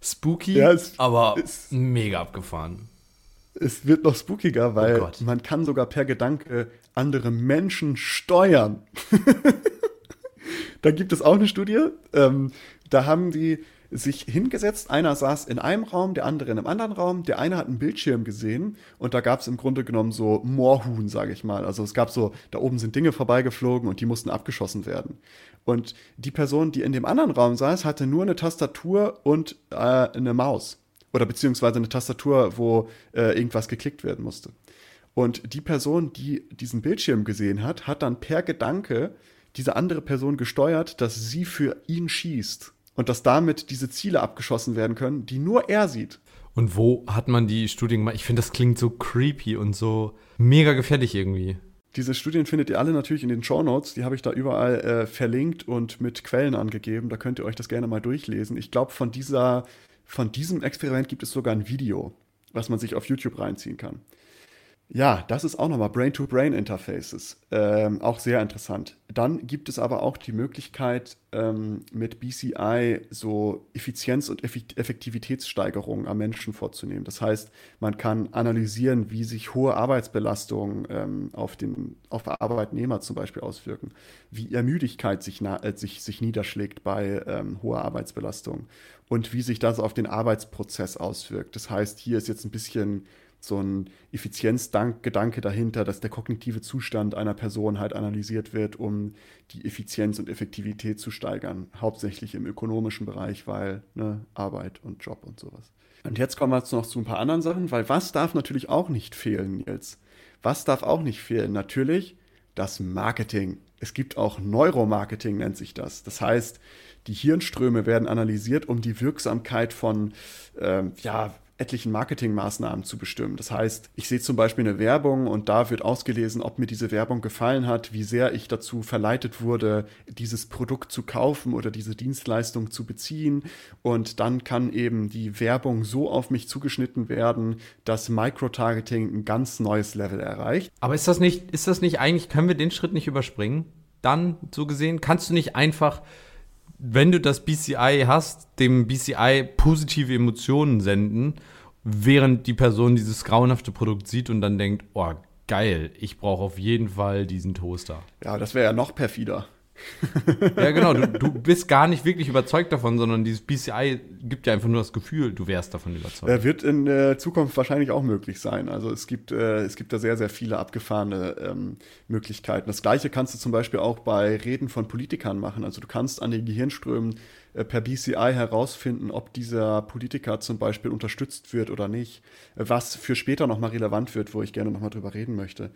spooky, ja, es, aber es, mega abgefahren. Es wird noch spookiger, weil oh man kann sogar per Gedanke andere Menschen steuern. da gibt es auch eine Studie. Ähm, da haben die sich hingesetzt. Einer saß in einem Raum, der andere in einem anderen Raum. Der eine hat einen Bildschirm gesehen und da gab es im Grunde genommen so Moorhuhn, sage ich mal. Also es gab so, da oben sind Dinge vorbeigeflogen und die mussten abgeschossen werden. Und die Person, die in dem anderen Raum saß, hatte nur eine Tastatur und äh, eine Maus. Oder beziehungsweise eine Tastatur, wo äh, irgendwas geklickt werden musste. Und die Person, die diesen Bildschirm gesehen hat, hat dann per Gedanke diese andere Person gesteuert, dass sie für ihn schießt und dass damit diese Ziele abgeschossen werden können, die nur er sieht. Und wo hat man die Studien gemacht? Ich finde, das klingt so creepy und so mega gefährlich irgendwie. Diese Studien findet ihr alle natürlich in den Show Notes. Die habe ich da überall äh, verlinkt und mit Quellen angegeben. Da könnt ihr euch das gerne mal durchlesen. Ich glaube, von, von diesem Experiment gibt es sogar ein Video, was man sich auf YouTube reinziehen kann. Ja, das ist auch nochmal Brain-to-Brain-Interfaces. Ähm, auch sehr interessant. Dann gibt es aber auch die Möglichkeit, ähm, mit BCI so Effizienz- und Effektivitätssteigerungen am Menschen vorzunehmen. Das heißt, man kann analysieren, wie sich hohe Arbeitsbelastungen ähm, auf den auf Arbeitnehmer zum Beispiel auswirken, wie Ermüdigkeit sich, äh, sich, sich niederschlägt bei ähm, hoher Arbeitsbelastung und wie sich das auf den Arbeitsprozess auswirkt. Das heißt, hier ist jetzt ein bisschen so ein Effizienzgedanke dahinter, dass der kognitive Zustand einer Person halt analysiert wird, um die Effizienz und Effektivität zu steigern. Hauptsächlich im ökonomischen Bereich, weil ne, Arbeit und Job und sowas. Und jetzt kommen wir jetzt noch zu ein paar anderen Sachen, weil was darf natürlich auch nicht fehlen, Nils? Was darf auch nicht fehlen? Natürlich das Marketing. Es gibt auch Neuromarketing, nennt sich das. Das heißt, die Hirnströme werden analysiert, um die Wirksamkeit von ähm, ja, etlichen Marketingmaßnahmen zu bestimmen. Das heißt, ich sehe zum Beispiel eine Werbung und da wird ausgelesen, ob mir diese Werbung gefallen hat, wie sehr ich dazu verleitet wurde, dieses Produkt zu kaufen oder diese Dienstleistung zu beziehen. Und dann kann eben die Werbung so auf mich zugeschnitten werden, dass Microtargeting ein ganz neues Level erreicht. Aber ist das nicht, ist das nicht eigentlich, können wir den Schritt nicht überspringen? Dann, so gesehen, kannst du nicht einfach wenn du das BCI hast, dem BCI positive Emotionen senden, während die Person dieses grauenhafte Produkt sieht und dann denkt, oh, geil, ich brauche auf jeden Fall diesen Toaster. Ja, das wäre ja noch perfider. ja, genau. Du, du, bist gar nicht wirklich überzeugt davon, sondern dieses BCI gibt dir einfach nur das Gefühl, du wärst davon überzeugt. Er wird in äh, Zukunft wahrscheinlich auch möglich sein. Also es gibt, äh, es gibt da sehr, sehr viele abgefahrene ähm, Möglichkeiten. Das gleiche kannst du zum Beispiel auch bei Reden von Politikern machen. Also du kannst an den Gehirnströmen äh, per BCI herausfinden, ob dieser Politiker zum Beispiel unterstützt wird oder nicht. Was für später nochmal relevant wird, wo ich gerne nochmal drüber reden möchte.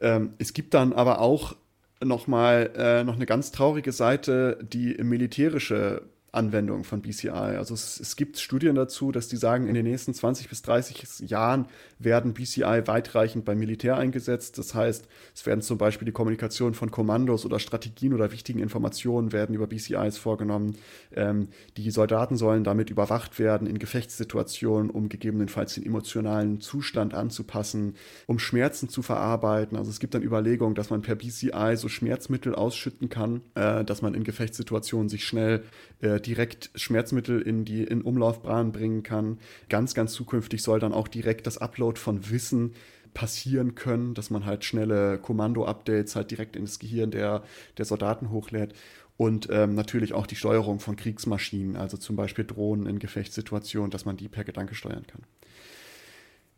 Ähm, es gibt dann aber auch noch mal äh, noch eine ganz traurige Seite, die militärische Anwendung von BCI. Also es, es, gibt Studien dazu, dass die sagen, in den nächsten 20 bis 30 Jahren werden BCI weitreichend beim Militär eingesetzt. Das heißt, es werden zum Beispiel die Kommunikation von Kommandos oder Strategien oder wichtigen Informationen werden über BCIs vorgenommen. Ähm, die Soldaten sollen damit überwacht werden in Gefechtssituationen, um gegebenenfalls den emotionalen Zustand anzupassen, um Schmerzen zu verarbeiten. Also es gibt dann Überlegungen, dass man per BCI so Schmerzmittel ausschütten kann, äh, dass man in Gefechtssituationen sich schnell äh, direkt Schmerzmittel in die in Umlaufbahn bringen kann. Ganz, ganz zukünftig soll dann auch direkt das Upload von Wissen passieren können, dass man halt schnelle Kommando-Updates halt direkt ins Gehirn der, der Soldaten hochlädt. Und ähm, natürlich auch die Steuerung von Kriegsmaschinen, also zum Beispiel Drohnen in Gefechtssituationen, dass man die per Gedanke steuern kann.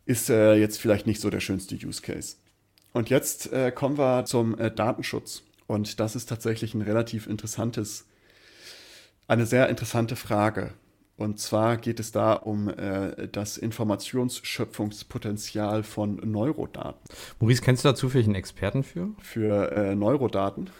Ist äh, jetzt vielleicht nicht so der schönste Use Case. Und jetzt äh, kommen wir zum äh, Datenschutz. Und das ist tatsächlich ein relativ interessantes eine sehr interessante Frage. Und zwar geht es da um äh, das Informationsschöpfungspotenzial von Neurodaten. Maurice, kennst du da zufällig einen Experten für? Für äh, Neurodaten?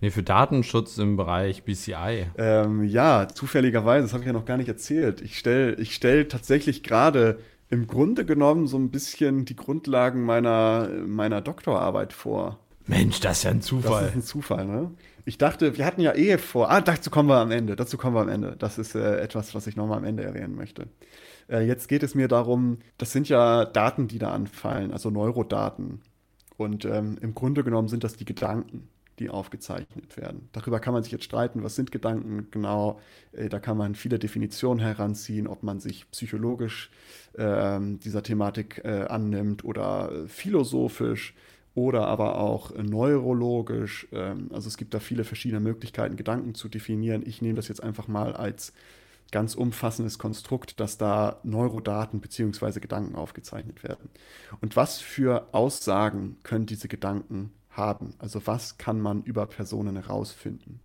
Nee, für Datenschutz im Bereich BCI. Ähm, ja, zufälligerweise, das habe ich ja noch gar nicht erzählt. Ich stelle ich stell tatsächlich gerade im Grunde genommen so ein bisschen die Grundlagen meiner, meiner Doktorarbeit vor. Mensch, das ist ja ein Zufall. Das ist ein Zufall, ne? Ich dachte, wir hatten ja eh vor. Ah, dazu kommen wir am Ende. Dazu kommen wir am Ende. Das ist äh, etwas, was ich nochmal am Ende erwähnen möchte. Äh, jetzt geht es mir darum, das sind ja Daten, die da anfallen, also Neurodaten. Und ähm, im Grunde genommen sind das die Gedanken, die aufgezeichnet werden. Darüber kann man sich jetzt streiten, was sind Gedanken genau. Äh, da kann man viele Definitionen heranziehen, ob man sich psychologisch ähm, dieser Thematik äh, annimmt oder äh, philosophisch oder aber auch neurologisch. Ähm, also es gibt da viele verschiedene Möglichkeiten, Gedanken zu definieren. Ich nehme das jetzt einfach mal als ganz umfassendes Konstrukt, dass da Neurodaten bzw. Gedanken aufgezeichnet werden. Und was für Aussagen können diese Gedanken haben? Also was kann man über Personen herausfinden?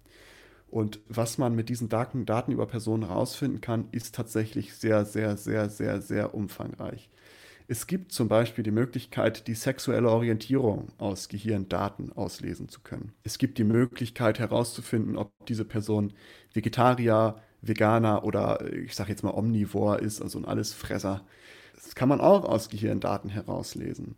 Und was man mit diesen Daten, Daten über Personen herausfinden kann, ist tatsächlich sehr, sehr, sehr, sehr, sehr umfangreich. Es gibt zum Beispiel die Möglichkeit, die sexuelle Orientierung aus Gehirndaten auslesen zu können. Es gibt die Möglichkeit herauszufinden, ob diese Person Vegetarier, Veganer oder ich sage jetzt mal Omnivor ist, also ein Allesfresser. Das kann man auch aus Gehirndaten herauslesen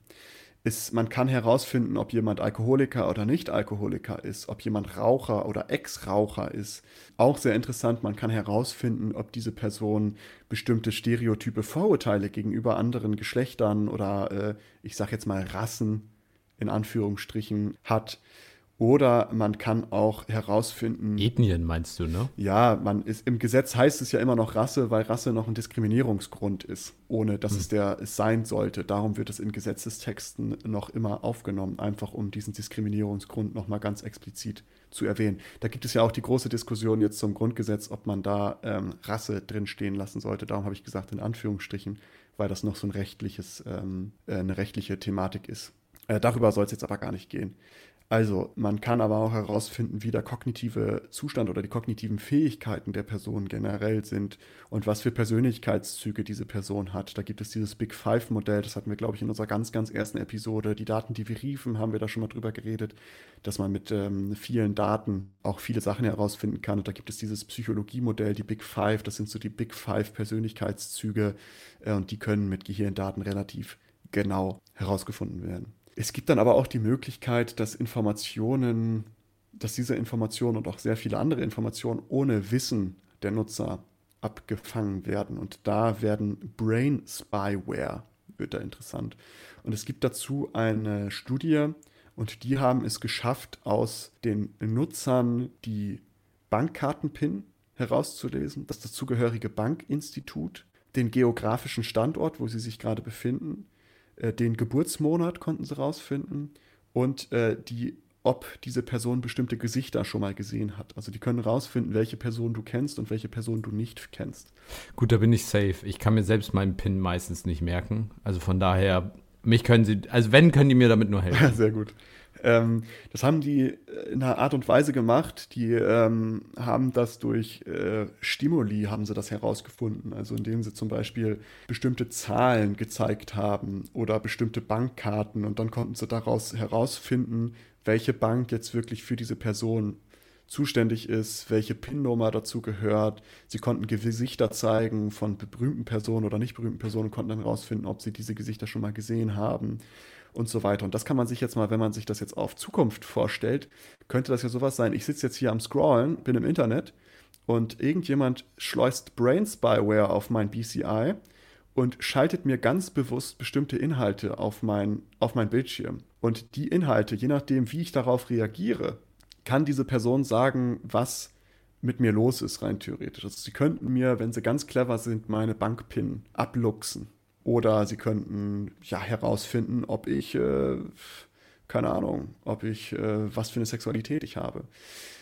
ist, man kann herausfinden, ob jemand Alkoholiker oder Nicht-Alkoholiker ist, ob jemand Raucher oder Ex-Raucher ist. Auch sehr interessant, man kann herausfinden, ob diese Person bestimmte Stereotype Vorurteile gegenüber anderen Geschlechtern oder äh, ich sage jetzt mal Rassen in Anführungsstrichen hat. Oder man kann auch herausfinden. Ethnien meinst du, ne? Ja, man ist im Gesetz heißt es ja immer noch Rasse, weil Rasse noch ein Diskriminierungsgrund ist, ohne dass hm. es der es sein sollte. Darum wird es in Gesetzestexten noch immer aufgenommen, einfach um diesen Diskriminierungsgrund nochmal ganz explizit zu erwähnen. Da gibt es ja auch die große Diskussion jetzt zum Grundgesetz, ob man da ähm, Rasse drinstehen lassen sollte. Darum habe ich gesagt, in Anführungsstrichen, weil das noch so ein rechtliches, ähm, äh, eine rechtliche Thematik ist. Äh, darüber soll es jetzt aber gar nicht gehen. Also man kann aber auch herausfinden, wie der kognitive Zustand oder die kognitiven Fähigkeiten der Person generell sind und was für Persönlichkeitszüge diese Person hat. Da gibt es dieses Big Five-Modell, das hatten wir, glaube ich, in unserer ganz, ganz ersten Episode. Die Daten, die wir riefen, haben wir da schon mal drüber geredet, dass man mit ähm, vielen Daten auch viele Sachen herausfinden kann. Und da gibt es dieses Psychologiemodell, die Big Five, das sind so die Big Five Persönlichkeitszüge äh, und die können mit Gehirndaten relativ genau herausgefunden werden. Es gibt dann aber auch die Möglichkeit, dass Informationen, dass diese Informationen und auch sehr viele andere Informationen ohne Wissen der Nutzer abgefangen werden. Und da werden Brain Spyware, wird da interessant. Und es gibt dazu eine Studie und die haben es geschafft, aus den Nutzern die Bankkartenpin herauszulesen, das dazugehörige Bankinstitut, den geografischen Standort, wo sie sich gerade befinden, äh, den Geburtsmonat konnten sie rausfinden und äh, die ob diese Person bestimmte Gesichter schon mal gesehen hat. Also die können rausfinden, welche Person du kennst und welche Person du nicht kennst. Gut, da bin ich safe. Ich kann mir selbst meinen PIN meistens nicht merken. Also von daher, mich können sie, also wenn, können die mir damit nur helfen. Sehr gut. Ähm, das haben die in einer Art und Weise gemacht, die ähm, haben das durch äh, Stimuli, haben sie das herausgefunden. Also indem sie zum Beispiel bestimmte Zahlen gezeigt haben oder bestimmte Bankkarten und dann konnten sie daraus herausfinden, welche Bank jetzt wirklich für diese Person zuständig ist, welche PIN-Nummer dazu gehört. Sie konnten Gesichter zeigen von berühmten Personen oder nicht berühmten Personen, konnten dann herausfinden, ob sie diese Gesichter schon mal gesehen haben und so weiter. Und das kann man sich jetzt mal, wenn man sich das jetzt auf Zukunft vorstellt, könnte das ja sowas sein. Ich sitze jetzt hier am Scrollen, bin im Internet und irgendjemand schleust Brain Spyware auf mein BCI und schaltet mir ganz bewusst bestimmte Inhalte auf mein, auf mein Bildschirm. Und die Inhalte, je nachdem, wie ich darauf reagiere, kann diese Person sagen, was mit mir los ist, rein theoretisch. Also sie könnten mir, wenn sie ganz clever sind, meine Bankpin abluchsen. Oder sie könnten ja herausfinden, ob ich, äh, keine Ahnung, ob ich, äh, was für eine Sexualität ich habe.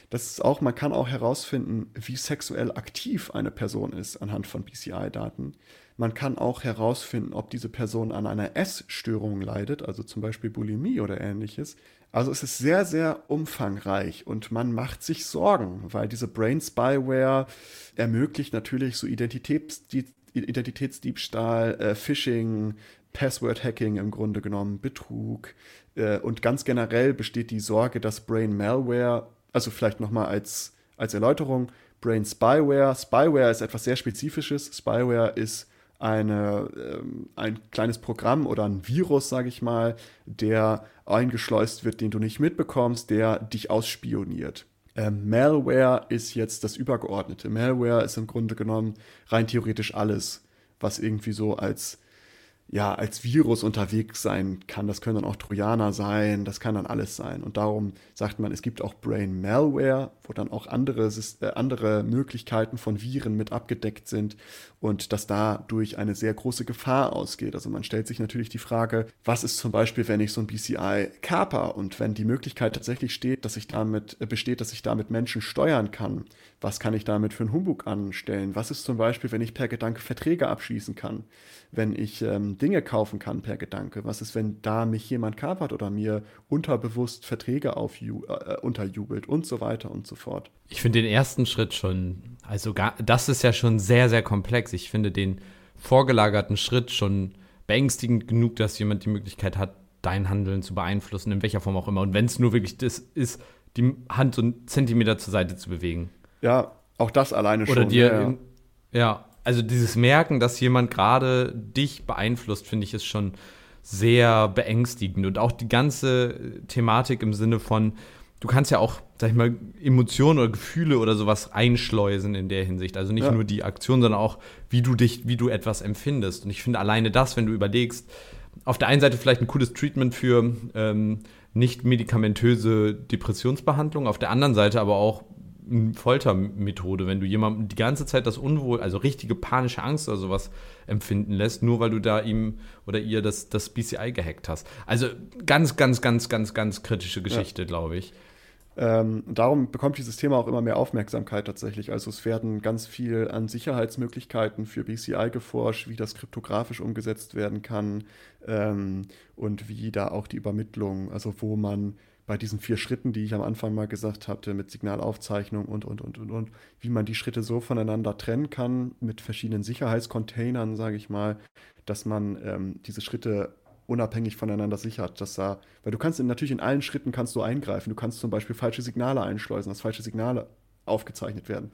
Das ist auch, man kann auch herausfinden, wie sexuell aktiv eine Person ist anhand von BCI-Daten. Man kann auch herausfinden, ob diese Person an einer Essstörung leidet, also zum Beispiel Bulimie oder ähnliches. Also es ist sehr, sehr umfangreich und man macht sich Sorgen, weil diese Brain Spyware ermöglicht natürlich so Identitäts Identitätsdiebstahl, äh, Phishing, Password-Hacking im Grunde genommen, Betrug. Äh, und ganz generell besteht die Sorge, dass Brain Malware, also vielleicht nochmal als, als Erläuterung, Brain Spyware. Spyware ist etwas sehr Spezifisches. Spyware ist eine, ähm, ein kleines Programm oder ein Virus, sage ich mal, der eingeschleust wird, den du nicht mitbekommst, der dich ausspioniert. Ähm, Malware ist jetzt das Übergeordnete. Malware ist im Grunde genommen rein theoretisch alles, was irgendwie so als ja, als Virus unterwegs sein kann. Das können dann auch Trojaner sein, das kann dann alles sein. Und darum sagt man, es gibt auch Brain Malware, wo dann auch andere, äh, andere Möglichkeiten von Viren mit abgedeckt sind und dass dadurch eine sehr große Gefahr ausgeht. Also man stellt sich natürlich die Frage, was ist zum Beispiel, wenn ich so ein BCI kaper und wenn die Möglichkeit tatsächlich steht, dass ich damit, äh, besteht, dass ich damit Menschen steuern kann, was kann ich damit für einen Humbug anstellen? Was ist zum Beispiel, wenn ich per Gedanke Verträge abschließen kann? Wenn ich ähm, Dinge kaufen kann per Gedanke? Was ist, wenn da mich jemand kapert oder mir unterbewusst Verträge aufju äh, unterjubelt und so weiter und so fort? Ich finde den ersten Schritt schon, also gar, das ist ja schon sehr, sehr komplex. Ich finde den vorgelagerten Schritt schon beängstigend genug, dass jemand die Möglichkeit hat, dein Handeln zu beeinflussen, in welcher Form auch immer. Und wenn es nur wirklich das ist, die Hand so einen Zentimeter zur Seite zu bewegen. Ja, auch das alleine schon. Oder dir, ja, ja. ja, also dieses Merken, dass jemand gerade dich beeinflusst, finde ich, ist schon sehr beängstigend. Und auch die ganze Thematik im Sinne von, du kannst ja auch, sag ich mal, Emotionen oder Gefühle oder sowas einschleusen in der Hinsicht. Also nicht ja. nur die Aktion, sondern auch, wie du dich, wie du etwas empfindest. Und ich finde alleine das, wenn du überlegst, auf der einen Seite vielleicht ein cooles Treatment für ähm, nicht medikamentöse Depressionsbehandlung, auf der anderen Seite aber auch Foltermethode, wenn du jemandem die ganze Zeit das Unwohl, also richtige panische Angst oder sowas empfinden lässt, nur weil du da ihm oder ihr das, das BCI gehackt hast. Also ganz, ganz, ganz, ganz, ganz kritische Geschichte, ja. glaube ich. Ähm, darum bekommt dieses Thema auch immer mehr Aufmerksamkeit tatsächlich. Also es werden ganz viel an Sicherheitsmöglichkeiten für BCI geforscht, wie das kryptografisch umgesetzt werden kann ähm, und wie da auch die Übermittlung, also wo man bei diesen vier Schritten, die ich am Anfang mal gesagt hatte, mit Signalaufzeichnung und, und, und, und, und, wie man die Schritte so voneinander trennen kann, mit verschiedenen Sicherheitscontainern, sage ich mal, dass man ähm, diese Schritte unabhängig voneinander sichert, dass da, weil du kannst in, natürlich in allen Schritten kannst du eingreifen. Du kannst zum Beispiel falsche Signale einschleusen, dass falsche Signale aufgezeichnet werden.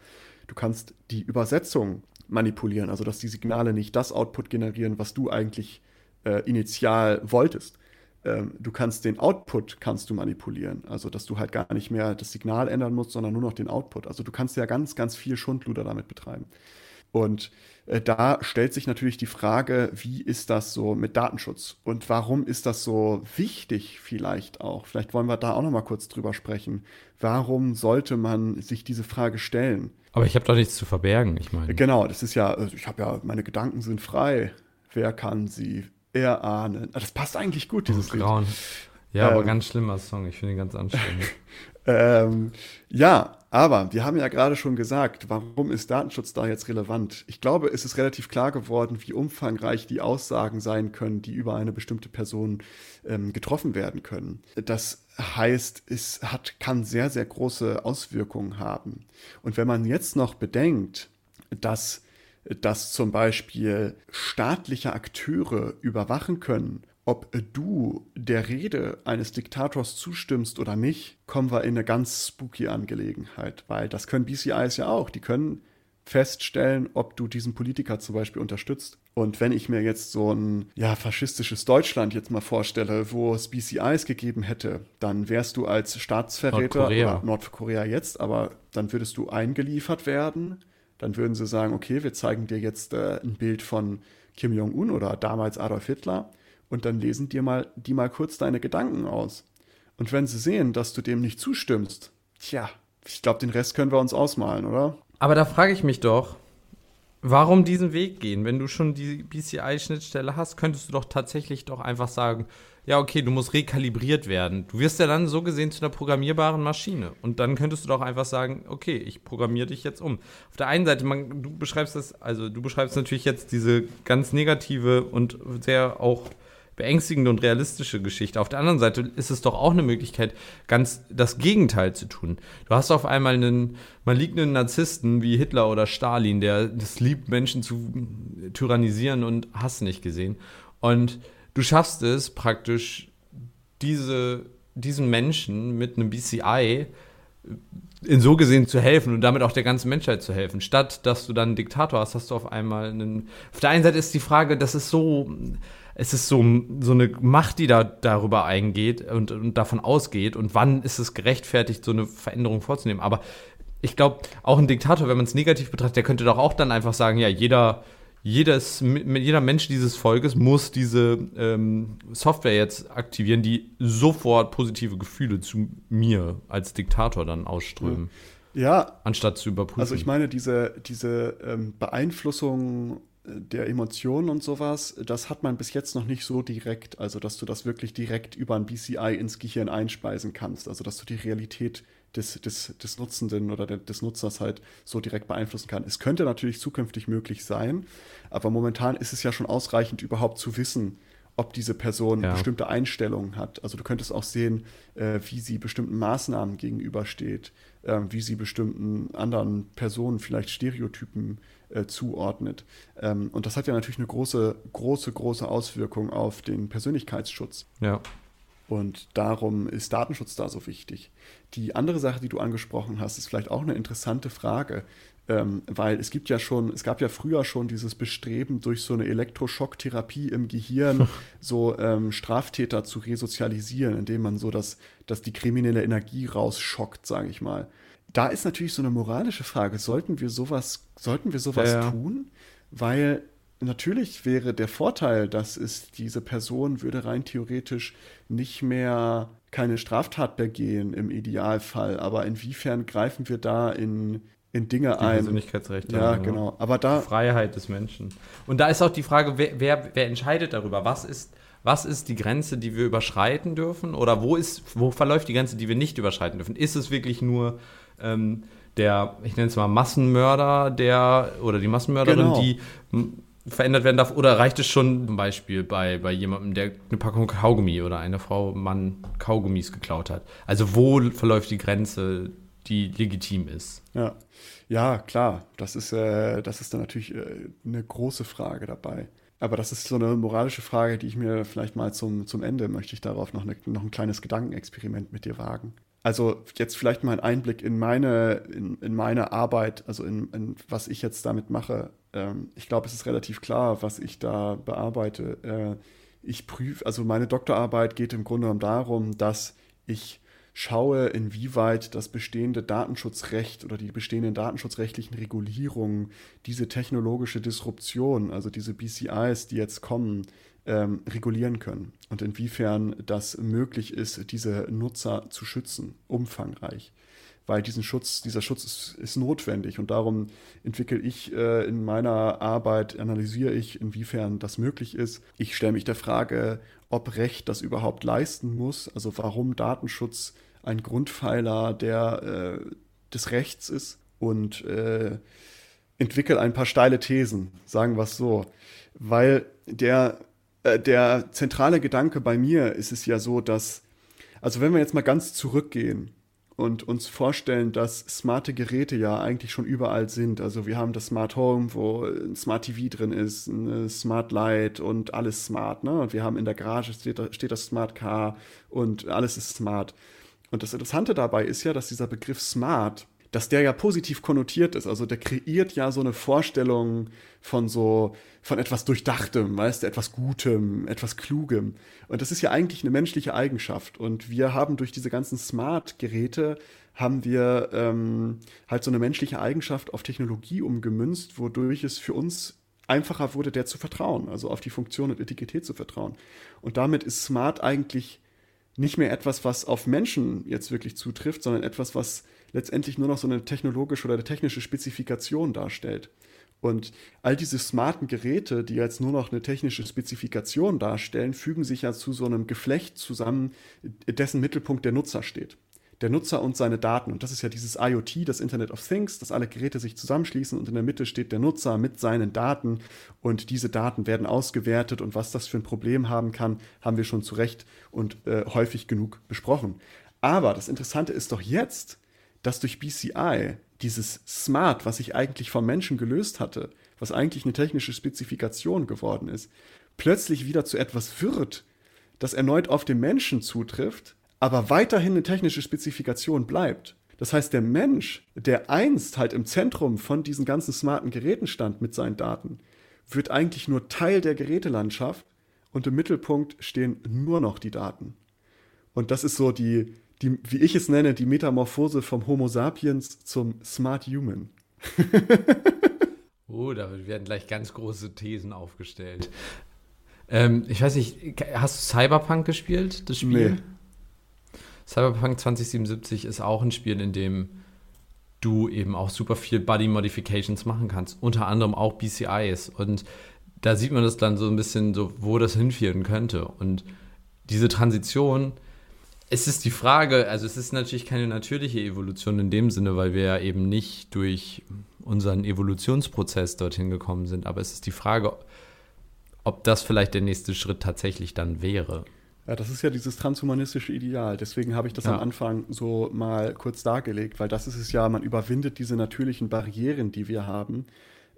Du kannst die Übersetzung manipulieren, also dass die Signale nicht das Output generieren, was du eigentlich äh, initial wolltest ähm, du kannst den Output kannst du manipulieren, also dass du halt gar nicht mehr das Signal ändern musst, sondern nur noch den Output. Also du kannst ja ganz, ganz viel Schundluder damit betreiben. Und äh, da stellt sich natürlich die Frage, wie ist das so mit Datenschutz und warum ist das so wichtig vielleicht auch? Vielleicht wollen wir da auch noch mal kurz drüber sprechen. Warum sollte man sich diese Frage stellen? Aber ich habe doch nichts zu verbergen, ich meine. Genau, das ist ja, also ich habe ja, meine Gedanken sind frei. Wer kann sie erahnen. Ah, das passt eigentlich gut, dieses oh, Grauen. Ja, ähm, aber ganz schlimmer Song. Ich finde ihn ganz anstrengend. ähm, ja, aber wir haben ja gerade schon gesagt, warum ist Datenschutz da jetzt relevant? Ich glaube, es ist relativ klar geworden, wie umfangreich die Aussagen sein können, die über eine bestimmte Person ähm, getroffen werden können. Das heißt, es hat, kann sehr, sehr große Auswirkungen haben. Und wenn man jetzt noch bedenkt, dass dass zum Beispiel staatliche Akteure überwachen können, ob du der Rede eines Diktators zustimmst oder nicht, kommen wir in eine ganz spooky Angelegenheit, weil das können BCIs ja auch. Die können feststellen, ob du diesen Politiker zum Beispiel unterstützt. Und wenn ich mir jetzt so ein ja, faschistisches Deutschland jetzt mal vorstelle, wo es BCIs gegeben hätte, dann wärst du als Staatsverräter Nordkorea. Nordkorea jetzt, aber dann würdest du eingeliefert werden dann würden sie sagen, okay, wir zeigen dir jetzt äh, ein Bild von Kim Jong-un oder damals Adolf Hitler und dann lesen dir mal die mal kurz deine Gedanken aus. Und wenn sie sehen, dass du dem nicht zustimmst, tja, ich glaube, den Rest können wir uns ausmalen, oder? Aber da frage ich mich doch, warum diesen Weg gehen? Wenn du schon die BCI-Schnittstelle hast, könntest du doch tatsächlich doch einfach sagen, ja, okay, du musst rekalibriert werden. Du wirst ja dann so gesehen zu einer programmierbaren Maschine. Und dann könntest du doch einfach sagen, okay, ich programmiere dich jetzt um. Auf der einen Seite, man, du beschreibst das, also du beschreibst natürlich jetzt diese ganz negative und sehr auch beängstigende und realistische Geschichte. Auf der anderen Seite ist es doch auch eine Möglichkeit, ganz das Gegenteil zu tun. Du hast auf einmal einen malignen Narzissten wie Hitler oder Stalin, der es liebt, Menschen zu tyrannisieren und hast nicht gesehen. Und du schaffst es praktisch, diese, diesen Menschen mit einem BCI in so gesehen zu helfen und damit auch der ganzen Menschheit zu helfen. Statt dass du dann einen Diktator hast, hast du auf einmal einen. Auf der einen Seite ist die Frage, das ist so, es ist so, so eine Macht, die da darüber eingeht und, und davon ausgeht und wann ist es gerechtfertigt, so eine Veränderung vorzunehmen. Aber ich glaube, auch ein Diktator, wenn man es negativ betrachtet, der könnte doch auch dann einfach sagen, ja, jeder jedes, jeder Mensch dieses Volkes muss diese ähm, Software jetzt aktivieren, die sofort positive Gefühle zu mir als Diktator dann ausströmen. Ja. Anstatt zu überprüfen. Also ich meine, diese, diese ähm, Beeinflussung der Emotionen und sowas, das hat man bis jetzt noch nicht so direkt, also dass du das wirklich direkt über ein BCI ins Gehirn einspeisen kannst, also dass du die Realität des, des, des Nutzenden oder des Nutzers halt so direkt beeinflussen kann. Es könnte natürlich zukünftig möglich sein, aber momentan ist es ja schon ausreichend, überhaupt zu wissen, ob diese Person ja. bestimmte Einstellungen hat. Also du könntest auch sehen, äh, wie sie bestimmten Maßnahmen gegenübersteht, äh, wie sie bestimmten anderen Personen vielleicht Stereotypen äh, zuordnet. Ähm, und das hat ja natürlich eine große, große, große Auswirkung auf den Persönlichkeitsschutz. Ja. Und darum ist Datenschutz da so wichtig. Die andere Sache, die du angesprochen hast, ist vielleicht auch eine interessante Frage, ähm, weil es gibt ja schon, es gab ja früher schon dieses Bestreben, durch so eine Elektroschocktherapie im Gehirn so ähm, Straftäter zu resozialisieren, indem man so das, dass die kriminelle Energie rausschockt, sage ich mal. Da ist natürlich so eine moralische Frage, sollten wir sowas, sollten wir sowas ja, tun? Weil natürlich wäre der Vorteil, dass es diese Person würde rein theoretisch nicht mehr keine Straftat begehen im Idealfall. Aber inwiefern greifen wir da in, in Dinge die ein? Persönlichkeitsrechte. Ja, genau. genau. Aber da Freiheit des Menschen. Und da ist auch die Frage, wer, wer, wer entscheidet darüber? Was ist was ist die Grenze, die wir überschreiten dürfen? Oder wo, ist, wo verläuft die Grenze, die wir nicht überschreiten dürfen? Ist es wirklich nur ähm, der, ich nenne es mal Massenmörder, der oder die Massenmörderin, genau. die verändert werden darf? Oder reicht es schon zum Beispiel bei, bei jemandem, der eine Packung Kaugummi oder eine Frau, Mann Kaugummis geklaut hat? Also wo verläuft die Grenze, die legitim ist? Ja, ja klar. Das ist, äh, das ist dann natürlich äh, eine große Frage dabei. Aber das ist so eine moralische Frage, die ich mir vielleicht mal zum, zum Ende möchte ich darauf noch, eine, noch ein kleines Gedankenexperiment mit dir wagen. Also jetzt vielleicht mal ein Einblick in meine, in, in meine Arbeit, also in, in was ich jetzt damit mache. Ähm, ich glaube, es ist relativ klar, was ich da bearbeite. Äh, ich prüfe, also meine Doktorarbeit geht im Grunde genommen darum, dass ich schaue, inwieweit das bestehende Datenschutzrecht oder die bestehenden datenschutzrechtlichen Regulierungen diese technologische Disruption, also diese BCIs, die jetzt kommen, ähm, regulieren können und inwiefern das möglich ist, diese Nutzer zu schützen, umfangreich. Weil diesen Schutz, dieser Schutz ist, ist notwendig. Und darum entwickle ich äh, in meiner Arbeit, analysiere ich, inwiefern das möglich ist. Ich stelle mich der Frage, ob Recht das überhaupt leisten muss, also warum Datenschutz ein Grundpfeiler der, äh, des Rechts ist. Und äh, entwickle ein paar steile Thesen, sagen wir es so, weil der, äh, der zentrale Gedanke bei mir ist es ja so, dass, also wenn wir jetzt mal ganz zurückgehen, und uns vorstellen, dass smarte Geräte ja eigentlich schon überall sind. Also wir haben das Smart Home, wo ein Smart TV drin ist, ein Smart Light und alles smart. Ne? Und wir haben in der Garage steht, steht das Smart Car und alles ist smart. Und das Interessante dabei ist ja, dass dieser Begriff smart dass der ja positiv konnotiert ist. Also der kreiert ja so eine Vorstellung von so, von etwas Durchdachtem, weißt du, etwas Gutem, etwas Klugem. Und das ist ja eigentlich eine menschliche Eigenschaft. Und wir haben durch diese ganzen Smart-Geräte haben wir ähm, halt so eine menschliche Eigenschaft auf Technologie umgemünzt, wodurch es für uns einfacher wurde, der zu vertrauen, also auf die Funktion und Integrität zu vertrauen. Und damit ist Smart eigentlich nicht mehr etwas, was auf Menschen jetzt wirklich zutrifft, sondern etwas, was letztendlich nur noch so eine technologische oder eine technische Spezifikation darstellt. Und all diese smarten Geräte, die jetzt nur noch eine technische Spezifikation darstellen, fügen sich ja zu so einem Geflecht zusammen, dessen Mittelpunkt der Nutzer steht. Der Nutzer und seine Daten. Und das ist ja dieses IoT, das Internet of Things, dass alle Geräte sich zusammenschließen und in der Mitte steht der Nutzer mit seinen Daten und diese Daten werden ausgewertet und was das für ein Problem haben kann, haben wir schon zu Recht und äh, häufig genug besprochen. Aber das Interessante ist doch jetzt, dass durch BCI dieses Smart, was sich eigentlich vom Menschen gelöst hatte, was eigentlich eine technische Spezifikation geworden ist, plötzlich wieder zu etwas wird, das erneut auf den Menschen zutrifft, aber weiterhin eine technische Spezifikation bleibt. Das heißt, der Mensch, der einst halt im Zentrum von diesen ganzen smarten Geräten stand mit seinen Daten, wird eigentlich nur Teil der Gerätelandschaft und im Mittelpunkt stehen nur noch die Daten. Und das ist so die, die, wie ich es nenne, die Metamorphose vom Homo sapiens zum Smart Human. oh, da werden gleich ganz große Thesen aufgestellt. Ähm, ich weiß nicht, hast du Cyberpunk gespielt, das Spiel? Nee. Cyberpunk 2077 ist auch ein Spiel, in dem du eben auch super viel Body Modifications machen kannst, unter anderem auch BCIs. Und da sieht man das dann so ein bisschen so, wo das hinführen könnte. Und diese Transition es ist die Frage, also es ist natürlich keine natürliche Evolution in dem Sinne, weil wir ja eben nicht durch unseren Evolutionsprozess dorthin gekommen sind, aber es ist die Frage, ob das vielleicht der nächste Schritt tatsächlich dann wäre. Ja, das ist ja dieses transhumanistische Ideal. Deswegen habe ich das ja. am Anfang so mal kurz dargelegt, weil das ist es ja, man überwindet diese natürlichen Barrieren, die wir haben,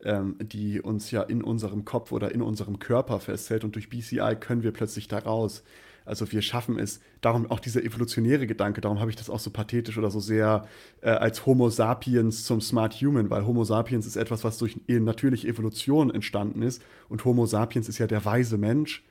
ähm, die uns ja in unserem Kopf oder in unserem Körper festhält und durch BCI können wir plötzlich da raus. Also wir schaffen es, darum auch dieser evolutionäre Gedanke, darum habe ich das auch so pathetisch oder so sehr äh, als Homo sapiens zum Smart Human, weil Homo sapiens ist etwas, was durch natürliche Evolution entstanden ist und Homo sapiens ist ja der weise Mensch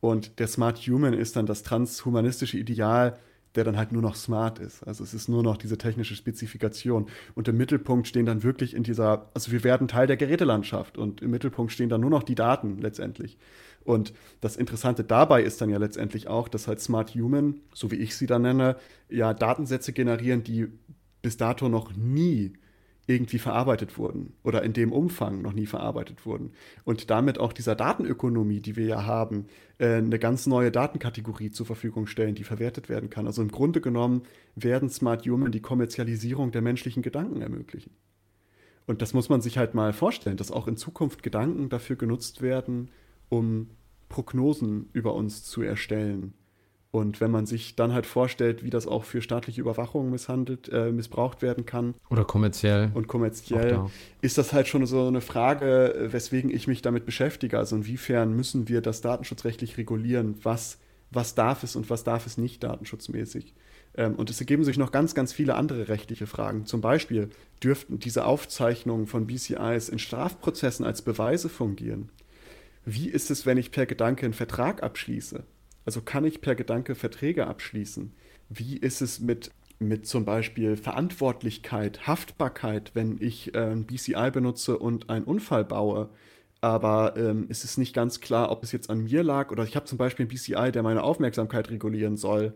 und der Smart Human ist dann das transhumanistische Ideal, der dann halt nur noch smart ist. Also es ist nur noch diese technische Spezifikation. Und im Mittelpunkt stehen dann wirklich in dieser, also wir werden Teil der Gerätelandschaft und im Mittelpunkt stehen dann nur noch die Daten letztendlich. Und das Interessante dabei ist dann ja letztendlich auch, dass halt Smart Human, so wie ich sie dann nenne, ja Datensätze generieren, die bis dato noch nie irgendwie verarbeitet wurden oder in dem Umfang noch nie verarbeitet wurden. Und damit auch dieser Datenökonomie, die wir ja haben, äh, eine ganz neue Datenkategorie zur Verfügung stellen, die verwertet werden kann. Also im Grunde genommen werden Smart Human die Kommerzialisierung der menschlichen Gedanken ermöglichen. Und das muss man sich halt mal vorstellen, dass auch in Zukunft Gedanken dafür genutzt werden, um Prognosen über uns zu erstellen. Und wenn man sich dann halt vorstellt, wie das auch für staatliche Überwachung misshandelt, äh, missbraucht werden kann. Oder kommerziell. Und kommerziell da. ist das halt schon so eine Frage, weswegen ich mich damit beschäftige. Also inwiefern müssen wir das datenschutzrechtlich regulieren? Was, was darf es und was darf es nicht datenschutzmäßig? Ähm, und es ergeben sich noch ganz, ganz viele andere rechtliche Fragen. Zum Beispiel dürften diese Aufzeichnungen von BCIs in Strafprozessen als Beweise fungieren wie ist es, wenn ich per Gedanke einen Vertrag abschließe? Also kann ich per Gedanke Verträge abschließen? Wie ist es mit, mit zum Beispiel Verantwortlichkeit, Haftbarkeit, wenn ich äh, ein BCI benutze und einen Unfall baue? Aber ähm, ist es nicht ganz klar, ob es jetzt an mir lag oder ich habe zum Beispiel ein BCI, der meine Aufmerksamkeit regulieren soll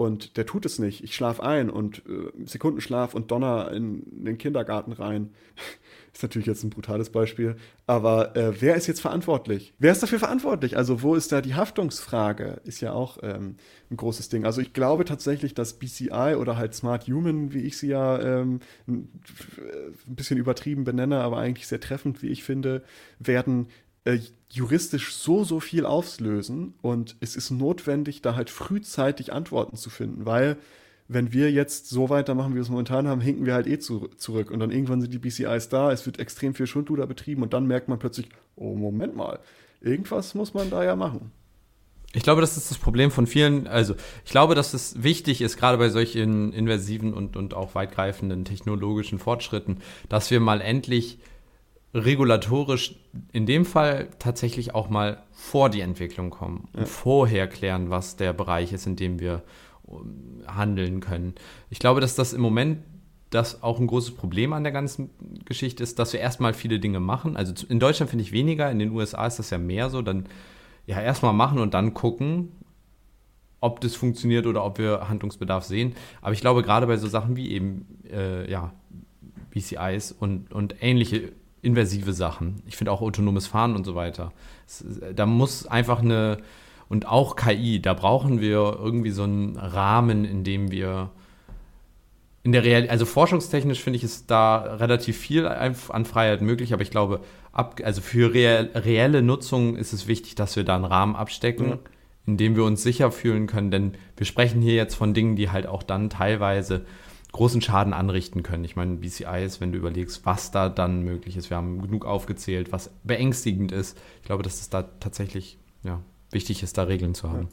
und der tut es nicht. Ich schlafe ein und äh, Sekundenschlaf und Donner in den Kindergarten rein. ist natürlich jetzt ein brutales Beispiel. Aber äh, wer ist jetzt verantwortlich? Wer ist dafür verantwortlich? Also wo ist da die Haftungsfrage? Ist ja auch ähm, ein großes Ding. Also ich glaube tatsächlich, dass BCI oder halt Smart Human, wie ich sie ja ähm, ein bisschen übertrieben benenne, aber eigentlich sehr treffend, wie ich finde, werden äh, juristisch so, so viel auslösen und es ist notwendig, da halt frühzeitig Antworten zu finden, weil wenn wir jetzt so weitermachen, wie wir es momentan haben, hinken wir halt eh zu, zurück und dann irgendwann sind die BCIs da, es wird extrem viel Schundluder betrieben und dann merkt man plötzlich, oh Moment mal, irgendwas muss man da ja machen. Ich glaube, das ist das Problem von vielen. Also, ich glaube, dass es wichtig ist, gerade bei solchen invasiven und, und auch weitgreifenden technologischen Fortschritten, dass wir mal endlich regulatorisch in dem Fall tatsächlich auch mal vor die Entwicklung kommen und vorher klären, was der Bereich ist, in dem wir ähm, handeln können. Ich glaube, dass das im Moment das auch ein großes Problem an der ganzen Geschichte ist, dass wir erstmal viele Dinge machen. Also in Deutschland finde ich weniger, in den USA ist das ja mehr so, dann ja erstmal machen und dann gucken, ob das funktioniert oder ob wir Handlungsbedarf sehen. Aber ich glaube, gerade bei so Sachen wie eben äh, ja, BCIs und, und ähnliche inversive Sachen. Ich finde auch autonomes Fahren und so weiter. Es, da muss einfach eine, und auch KI, da brauchen wir irgendwie so einen Rahmen, in dem wir in der Real, also forschungstechnisch finde ich es da relativ viel an Freiheit möglich, aber ich glaube, ab, also für real, reelle Nutzung ist es wichtig, dass wir da einen Rahmen abstecken, ja. in dem wir uns sicher fühlen können, denn wir sprechen hier jetzt von Dingen, die halt auch dann teilweise großen Schaden anrichten können. Ich meine, BCI ist, wenn du überlegst, was da dann möglich ist. Wir haben genug aufgezählt, was beängstigend ist. Ich glaube, dass es da tatsächlich ja, wichtig ist, da Regeln zu haben.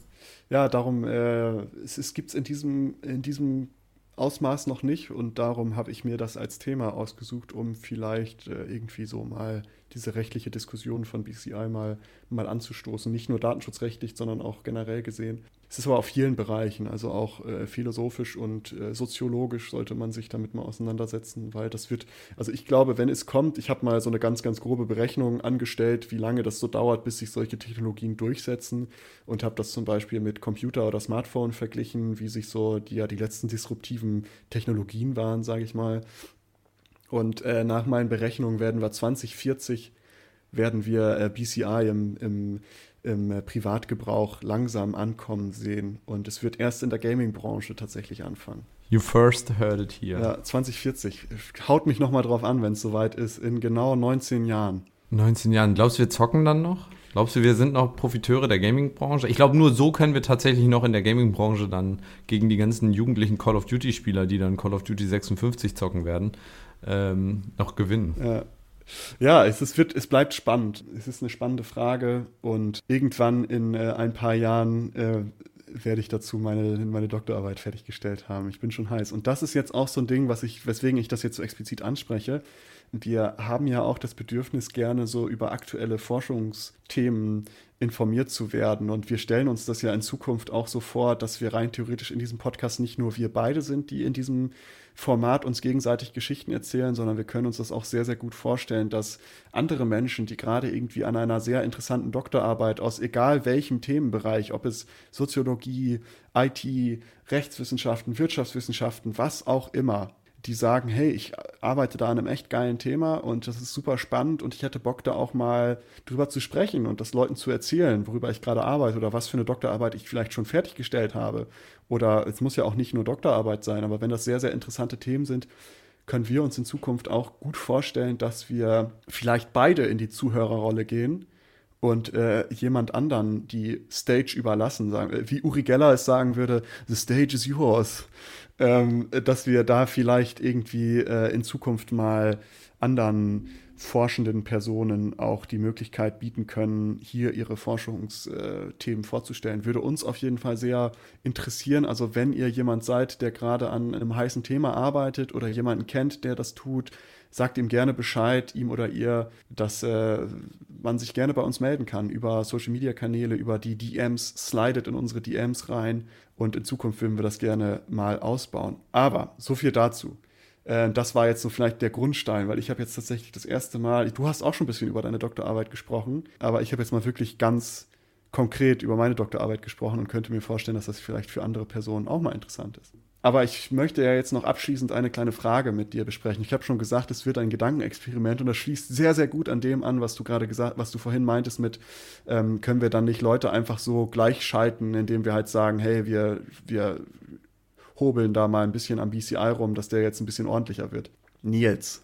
Ja, ja darum, äh, es, gibt es in diesem, in diesem Ausmaß noch nicht und darum habe ich mir das als Thema ausgesucht, um vielleicht äh, irgendwie so mal diese rechtliche Diskussion von BCI mal, mal anzustoßen. Nicht nur datenschutzrechtlich, sondern auch generell gesehen. Es ist aber auf vielen Bereichen, also auch äh, philosophisch und äh, soziologisch sollte man sich damit mal auseinandersetzen, weil das wird, also ich glaube, wenn es kommt, ich habe mal so eine ganz, ganz grobe Berechnung angestellt, wie lange das so dauert, bis sich solche Technologien durchsetzen und habe das zum Beispiel mit Computer oder Smartphone verglichen, wie sich so die ja die letzten disruptiven Technologien waren, sage ich mal. Und äh, nach meinen Berechnungen werden wir 2040 werden wir äh, BCI im, im im äh, Privatgebrauch langsam ankommen sehen. Und es wird erst in der Gaming-Branche tatsächlich anfangen. You first heard it here. Ja, 2040. Haut mich nochmal drauf an, wenn es soweit ist, in genau 19 Jahren. 19 Jahren. Glaubst du, wir zocken dann noch? Glaubst du, wir sind noch Profiteure der Gaming-Branche? Ich glaube, nur so können wir tatsächlich noch in der Gaming-Branche dann gegen die ganzen jugendlichen Call of Duty-Spieler, die dann Call of Duty 56 zocken werden, ähm, noch gewinnen. Ja, ja, es, es, wird, es bleibt spannend. Es ist eine spannende Frage und irgendwann in äh, ein paar Jahren äh, werde ich dazu meine, meine Doktorarbeit fertiggestellt haben. Ich bin schon heiß. Und das ist jetzt auch so ein Ding, was ich, weswegen ich das jetzt so explizit anspreche. Wir haben ja auch das Bedürfnis, gerne so über aktuelle Forschungsthemen informiert zu werden. Und wir stellen uns das ja in Zukunft auch so vor, dass wir rein theoretisch in diesem Podcast nicht nur wir beide sind, die in diesem Format uns gegenseitig Geschichten erzählen, sondern wir können uns das auch sehr, sehr gut vorstellen, dass andere Menschen, die gerade irgendwie an einer sehr interessanten Doktorarbeit aus egal welchem Themenbereich, ob es Soziologie, IT, Rechtswissenschaften, Wirtschaftswissenschaften, was auch immer, die sagen, hey, ich arbeite da an einem echt geilen Thema und das ist super spannend und ich hätte Bock da auch mal drüber zu sprechen und das Leuten zu erzählen, worüber ich gerade arbeite oder was für eine Doktorarbeit ich vielleicht schon fertiggestellt habe. Oder es muss ja auch nicht nur Doktorarbeit sein, aber wenn das sehr, sehr interessante Themen sind, können wir uns in Zukunft auch gut vorstellen, dass wir vielleicht beide in die Zuhörerrolle gehen und äh, jemand anderen die Stage überlassen, sagen, wie Uri Geller es sagen würde, the stage is yours ähm, dass wir da vielleicht irgendwie äh, in Zukunft mal anderen forschenden Personen auch die Möglichkeit bieten können, hier ihre Forschungsthemen vorzustellen. Würde uns auf jeden Fall sehr interessieren. Also wenn ihr jemand seid, der gerade an einem heißen Thema arbeitet oder jemanden kennt, der das tut, sagt ihm gerne Bescheid, ihm oder ihr, dass äh, man sich gerne bei uns melden kann über Social Media Kanäle, über die DMs, slidet in unsere DMs rein und in Zukunft würden wir das gerne mal ausbauen. Aber so viel dazu. Äh, das war jetzt so vielleicht der Grundstein, weil ich habe jetzt tatsächlich das erste Mal, du hast auch schon ein bisschen über deine Doktorarbeit gesprochen, aber ich habe jetzt mal wirklich ganz konkret über meine Doktorarbeit gesprochen und könnte mir vorstellen, dass das vielleicht für andere Personen auch mal interessant ist. Aber ich möchte ja jetzt noch abschließend eine kleine Frage mit dir besprechen. Ich habe schon gesagt, es wird ein Gedankenexperiment und das schließt sehr, sehr gut an dem an, was du gerade gesagt, was du vorhin meintest mit, ähm, können wir dann nicht Leute einfach so gleich schalten, indem wir halt sagen, hey, wir, wir hobeln da mal ein bisschen am BCI rum, dass der jetzt ein bisschen ordentlicher wird. Nils,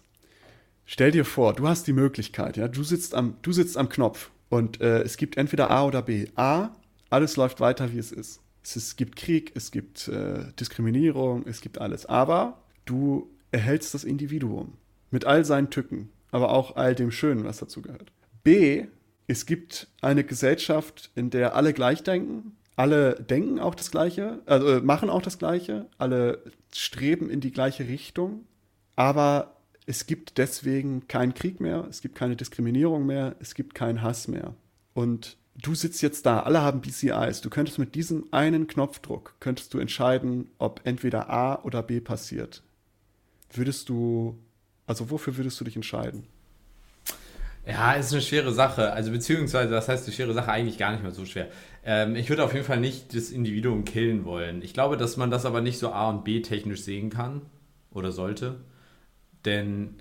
stell dir vor, du hast die Möglichkeit, ja, du sitzt am, du sitzt am Knopf und äh, es gibt entweder A oder B. A, alles läuft weiter, wie es ist. Es, ist, es gibt Krieg, es gibt äh, Diskriminierung, es gibt alles. Aber du erhältst das Individuum mit all seinen Tücken, aber auch all dem Schönen, was dazu gehört. B, es gibt eine Gesellschaft, in der alle gleich denken, alle denken auch das Gleiche, also äh, machen auch das Gleiche, alle streben in die gleiche Richtung, aber es gibt deswegen keinen Krieg mehr, es gibt keine Diskriminierung mehr, es gibt keinen Hass mehr. Und du sitzt jetzt da, alle haben BCIs, du könntest mit diesem einen Knopfdruck, könntest du entscheiden, ob entweder A oder B passiert. Würdest du, also wofür würdest du dich entscheiden? Ja, ist eine schwere Sache. Also beziehungsweise, das heißt eine schwere Sache eigentlich gar nicht mehr so schwer. Ähm, ich würde auf jeden Fall nicht das Individuum killen wollen. Ich glaube, dass man das aber nicht so A und B technisch sehen kann oder sollte. Denn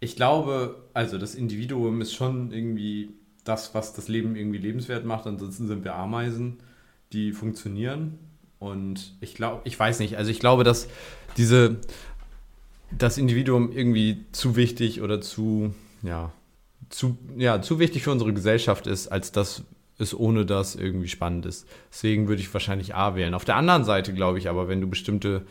ich glaube, also das Individuum ist schon irgendwie das, was das Leben irgendwie lebenswert macht. Ansonsten sind wir Ameisen, die funktionieren. Und ich glaube, ich weiß nicht, also ich glaube, dass diese, das Individuum irgendwie zu wichtig oder zu, ja, zu, ja, zu wichtig für unsere Gesellschaft ist, als dass es ohne das irgendwie spannend ist. Deswegen würde ich wahrscheinlich A wählen. Auf der anderen Seite glaube ich aber, wenn du bestimmte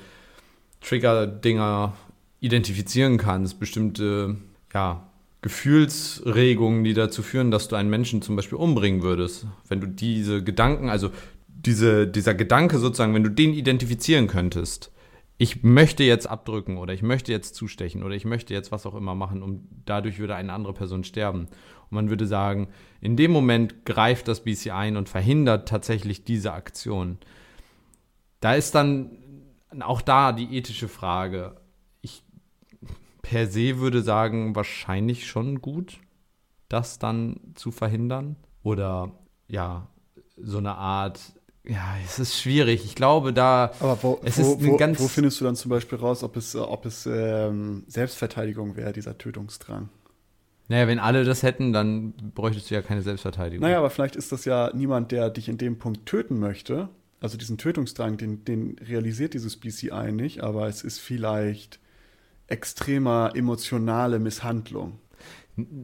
Trigger-Dinger identifizieren kannst, bestimmte ja, Gefühlsregungen, die dazu führen, dass du einen Menschen zum Beispiel umbringen würdest. Wenn du diese Gedanken, also diese, dieser Gedanke sozusagen, wenn du den identifizieren könntest, ich möchte jetzt abdrücken oder ich möchte jetzt zustechen oder ich möchte jetzt was auch immer machen und dadurch würde eine andere Person sterben. Und man würde sagen, in dem Moment greift das BC ein und verhindert tatsächlich diese Aktion. Da ist dann auch da die ethische Frage, per se würde sagen, wahrscheinlich schon gut, das dann zu verhindern. Oder ja, so eine Art. Ja, es ist schwierig. Ich glaube, da. Aber wo, es wo, ist wo, ganz wo findest du dann zum Beispiel raus, ob es, ob es ähm, Selbstverteidigung wäre, dieser Tötungsdrang? Naja, wenn alle das hätten, dann bräuchtest du ja keine Selbstverteidigung. Naja, aber vielleicht ist das ja niemand, der dich in dem Punkt töten möchte. Also diesen Tötungsdrang, den, den realisiert dieses BCI nicht, aber es ist vielleicht extremer emotionale Misshandlung.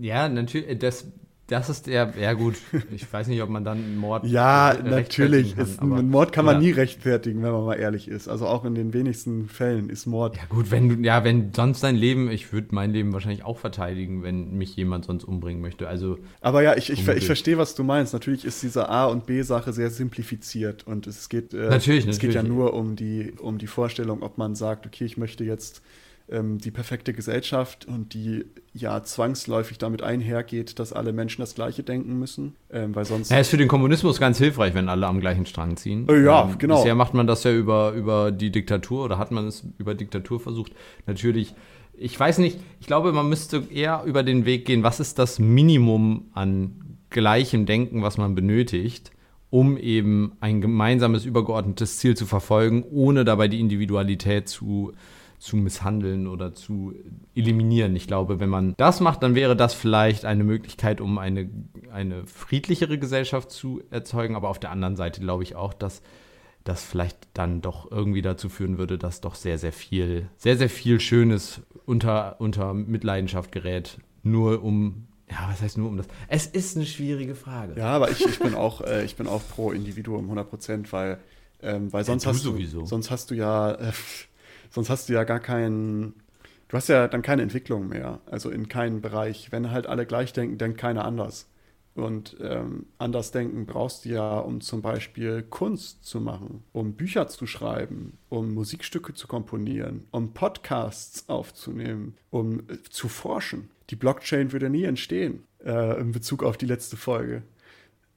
Ja, natürlich, das, das ist der, ja gut, ich weiß nicht, ob man dann Mord. ja, natürlich. Kann, ist, aber, Mord kann man nie rechtfertigen, wenn man mal ehrlich ist. Also auch in den wenigsten Fällen ist Mord. Ja gut, wenn du, ja, wenn sonst dein Leben, ich würde mein Leben wahrscheinlich auch verteidigen, wenn mich jemand sonst umbringen möchte. Also. Aber ja, ich, ich, ich verstehe, was du meinst. Natürlich ist diese A- und B-Sache sehr simplifiziert und es geht, äh, natürlich, es geht ja nur um die, um die Vorstellung, ob man sagt, okay, ich möchte jetzt ähm, die perfekte Gesellschaft und die ja zwangsläufig damit einhergeht, dass alle Menschen das Gleiche denken müssen, ähm, weil sonst. Ja, ist für den Kommunismus ganz hilfreich, wenn alle am gleichen Strang ziehen. Äh, ja, ähm, genau. Bisher macht man das ja über, über die Diktatur oder hat man es über Diktatur versucht. Natürlich, ich weiß nicht, ich glaube, man müsste eher über den Weg gehen, was ist das Minimum an gleichem Denken, was man benötigt, um eben ein gemeinsames übergeordnetes Ziel zu verfolgen, ohne dabei die Individualität zu zu misshandeln oder zu eliminieren. Ich glaube, wenn man das macht, dann wäre das vielleicht eine Möglichkeit, um eine, eine friedlichere Gesellschaft zu erzeugen. Aber auf der anderen Seite glaube ich auch, dass das vielleicht dann doch irgendwie dazu führen würde, dass doch sehr, sehr viel, sehr, sehr viel Schönes unter, unter Mitleidenschaft gerät, nur um ja, was heißt nur um das? Es ist eine schwierige Frage. Ja, aber ich, ich bin auch, äh, ich bin auch pro Individuum 100 Prozent, weil, ähm, weil sonst, ja, hast du, sonst hast du ja, äh, sonst hast du ja gar keinen, du hast ja dann keine Entwicklung mehr, also in keinem Bereich. Wenn halt alle gleich denken, denkt keiner anders. Und ähm, anders denken brauchst du ja, um zum Beispiel Kunst zu machen, um Bücher zu schreiben, um Musikstücke zu komponieren, um Podcasts aufzunehmen, um äh, zu forschen. Die Blockchain würde nie entstehen äh, in Bezug auf die letzte Folge.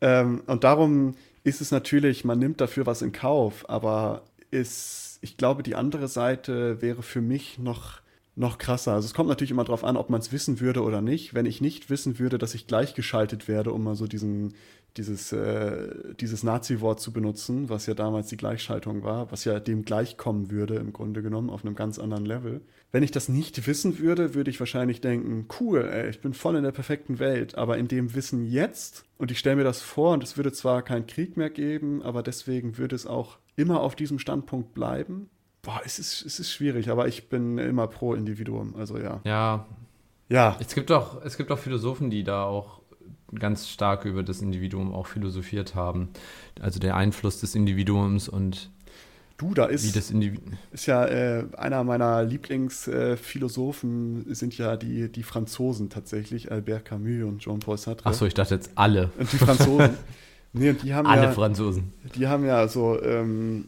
Ähm, und darum ist es natürlich, man nimmt dafür was in Kauf, aber ist ich glaube, die andere Seite wäre für mich noch noch krasser. Also es kommt natürlich immer darauf an, ob man es wissen würde oder nicht. Wenn ich nicht wissen würde, dass ich gleichgeschaltet werde, um mal so diesen, dieses, äh, dieses Nazi-Wort zu benutzen, was ja damals die Gleichschaltung war, was ja dem gleichkommen würde im Grunde genommen auf einem ganz anderen Level. Wenn ich das nicht wissen würde, würde ich wahrscheinlich denken, cool, ey, ich bin voll in der perfekten Welt, aber in dem Wissen jetzt, und ich stelle mir das vor, und es würde zwar keinen Krieg mehr geben, aber deswegen würde es auch immer auf diesem Standpunkt bleiben, boah, es ist, es ist schwierig, aber ich bin immer pro Individuum, also ja. Ja. Ja. Es gibt auch, es gibt auch Philosophen, die da auch ganz stark über das Individuum auch philosophiert haben. Also der Einfluss des Individuums und Du, da ist, ist ja äh, einer meiner Lieblingsphilosophen äh, sind ja die, die Franzosen tatsächlich, Albert Camus und Jean-Paul Sartre. Achso, ich dachte jetzt alle. Und die Franzosen. nee, die haben alle ja, Franzosen. Die haben ja so ähm,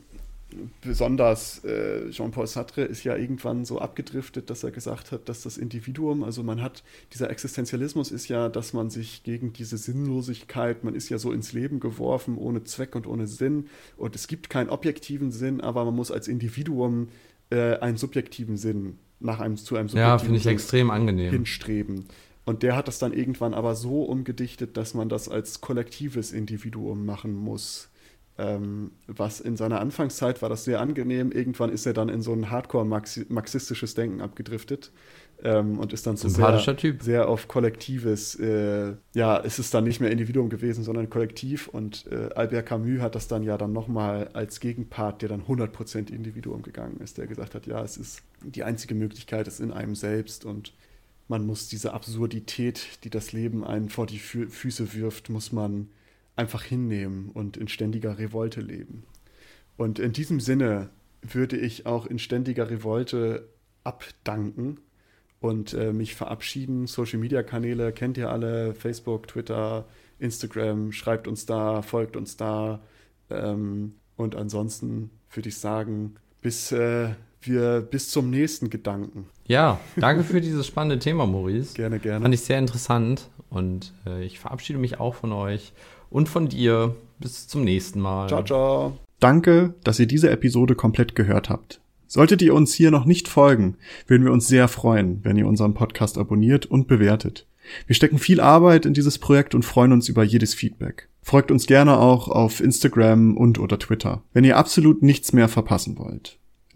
besonders äh, Jean-Paul Sartre ist ja irgendwann so abgedriftet, dass er gesagt hat, dass das Individuum, also man hat, dieser Existenzialismus ist ja, dass man sich gegen diese Sinnlosigkeit, man ist ja so ins Leben geworfen, ohne Zweck und ohne Sinn und es gibt keinen objektiven Sinn, aber man muss als Individuum äh, einen subjektiven Sinn nach einem zu einem subjektiven ja, finde ich Sinn extrem angenehm hinstreben. Und der hat das dann irgendwann aber so umgedichtet, dass man das als kollektives Individuum machen muss. Ähm, was in seiner Anfangszeit war das sehr angenehm. Irgendwann ist er dann in so ein hardcore-marxistisches Denken abgedriftet ähm, und ist dann so sehr, typ. sehr auf kollektives, äh, ja, es ist dann nicht mehr Individuum gewesen, sondern Kollektiv. Und äh, Albert Camus hat das dann ja dann nochmal als Gegenpart, der dann 100% Individuum gegangen ist, der gesagt hat, ja, es ist die einzige Möglichkeit, ist in einem selbst und man muss diese Absurdität, die das Leben einen vor die Fü Füße wirft, muss man einfach hinnehmen und in ständiger Revolte leben. Und in diesem Sinne würde ich auch in ständiger Revolte abdanken und äh, mich verabschieden. Social Media Kanäle kennt ihr alle: Facebook, Twitter, Instagram. Schreibt uns da, folgt uns da. Ähm, und ansonsten würde ich sagen, bis äh, wir bis zum nächsten Gedanken. Ja, danke für dieses spannende Thema, Maurice. Gerne, gerne. Fand ich sehr interessant und äh, ich verabschiede mich auch von euch und von dir. Bis zum nächsten Mal. Ciao, ciao. Danke, dass ihr diese Episode komplett gehört habt. Solltet ihr uns hier noch nicht folgen, würden wir uns sehr freuen, wenn ihr unseren Podcast abonniert und bewertet. Wir stecken viel Arbeit in dieses Projekt und freuen uns über jedes Feedback. Folgt uns gerne auch auf Instagram und oder Twitter, wenn ihr absolut nichts mehr verpassen wollt.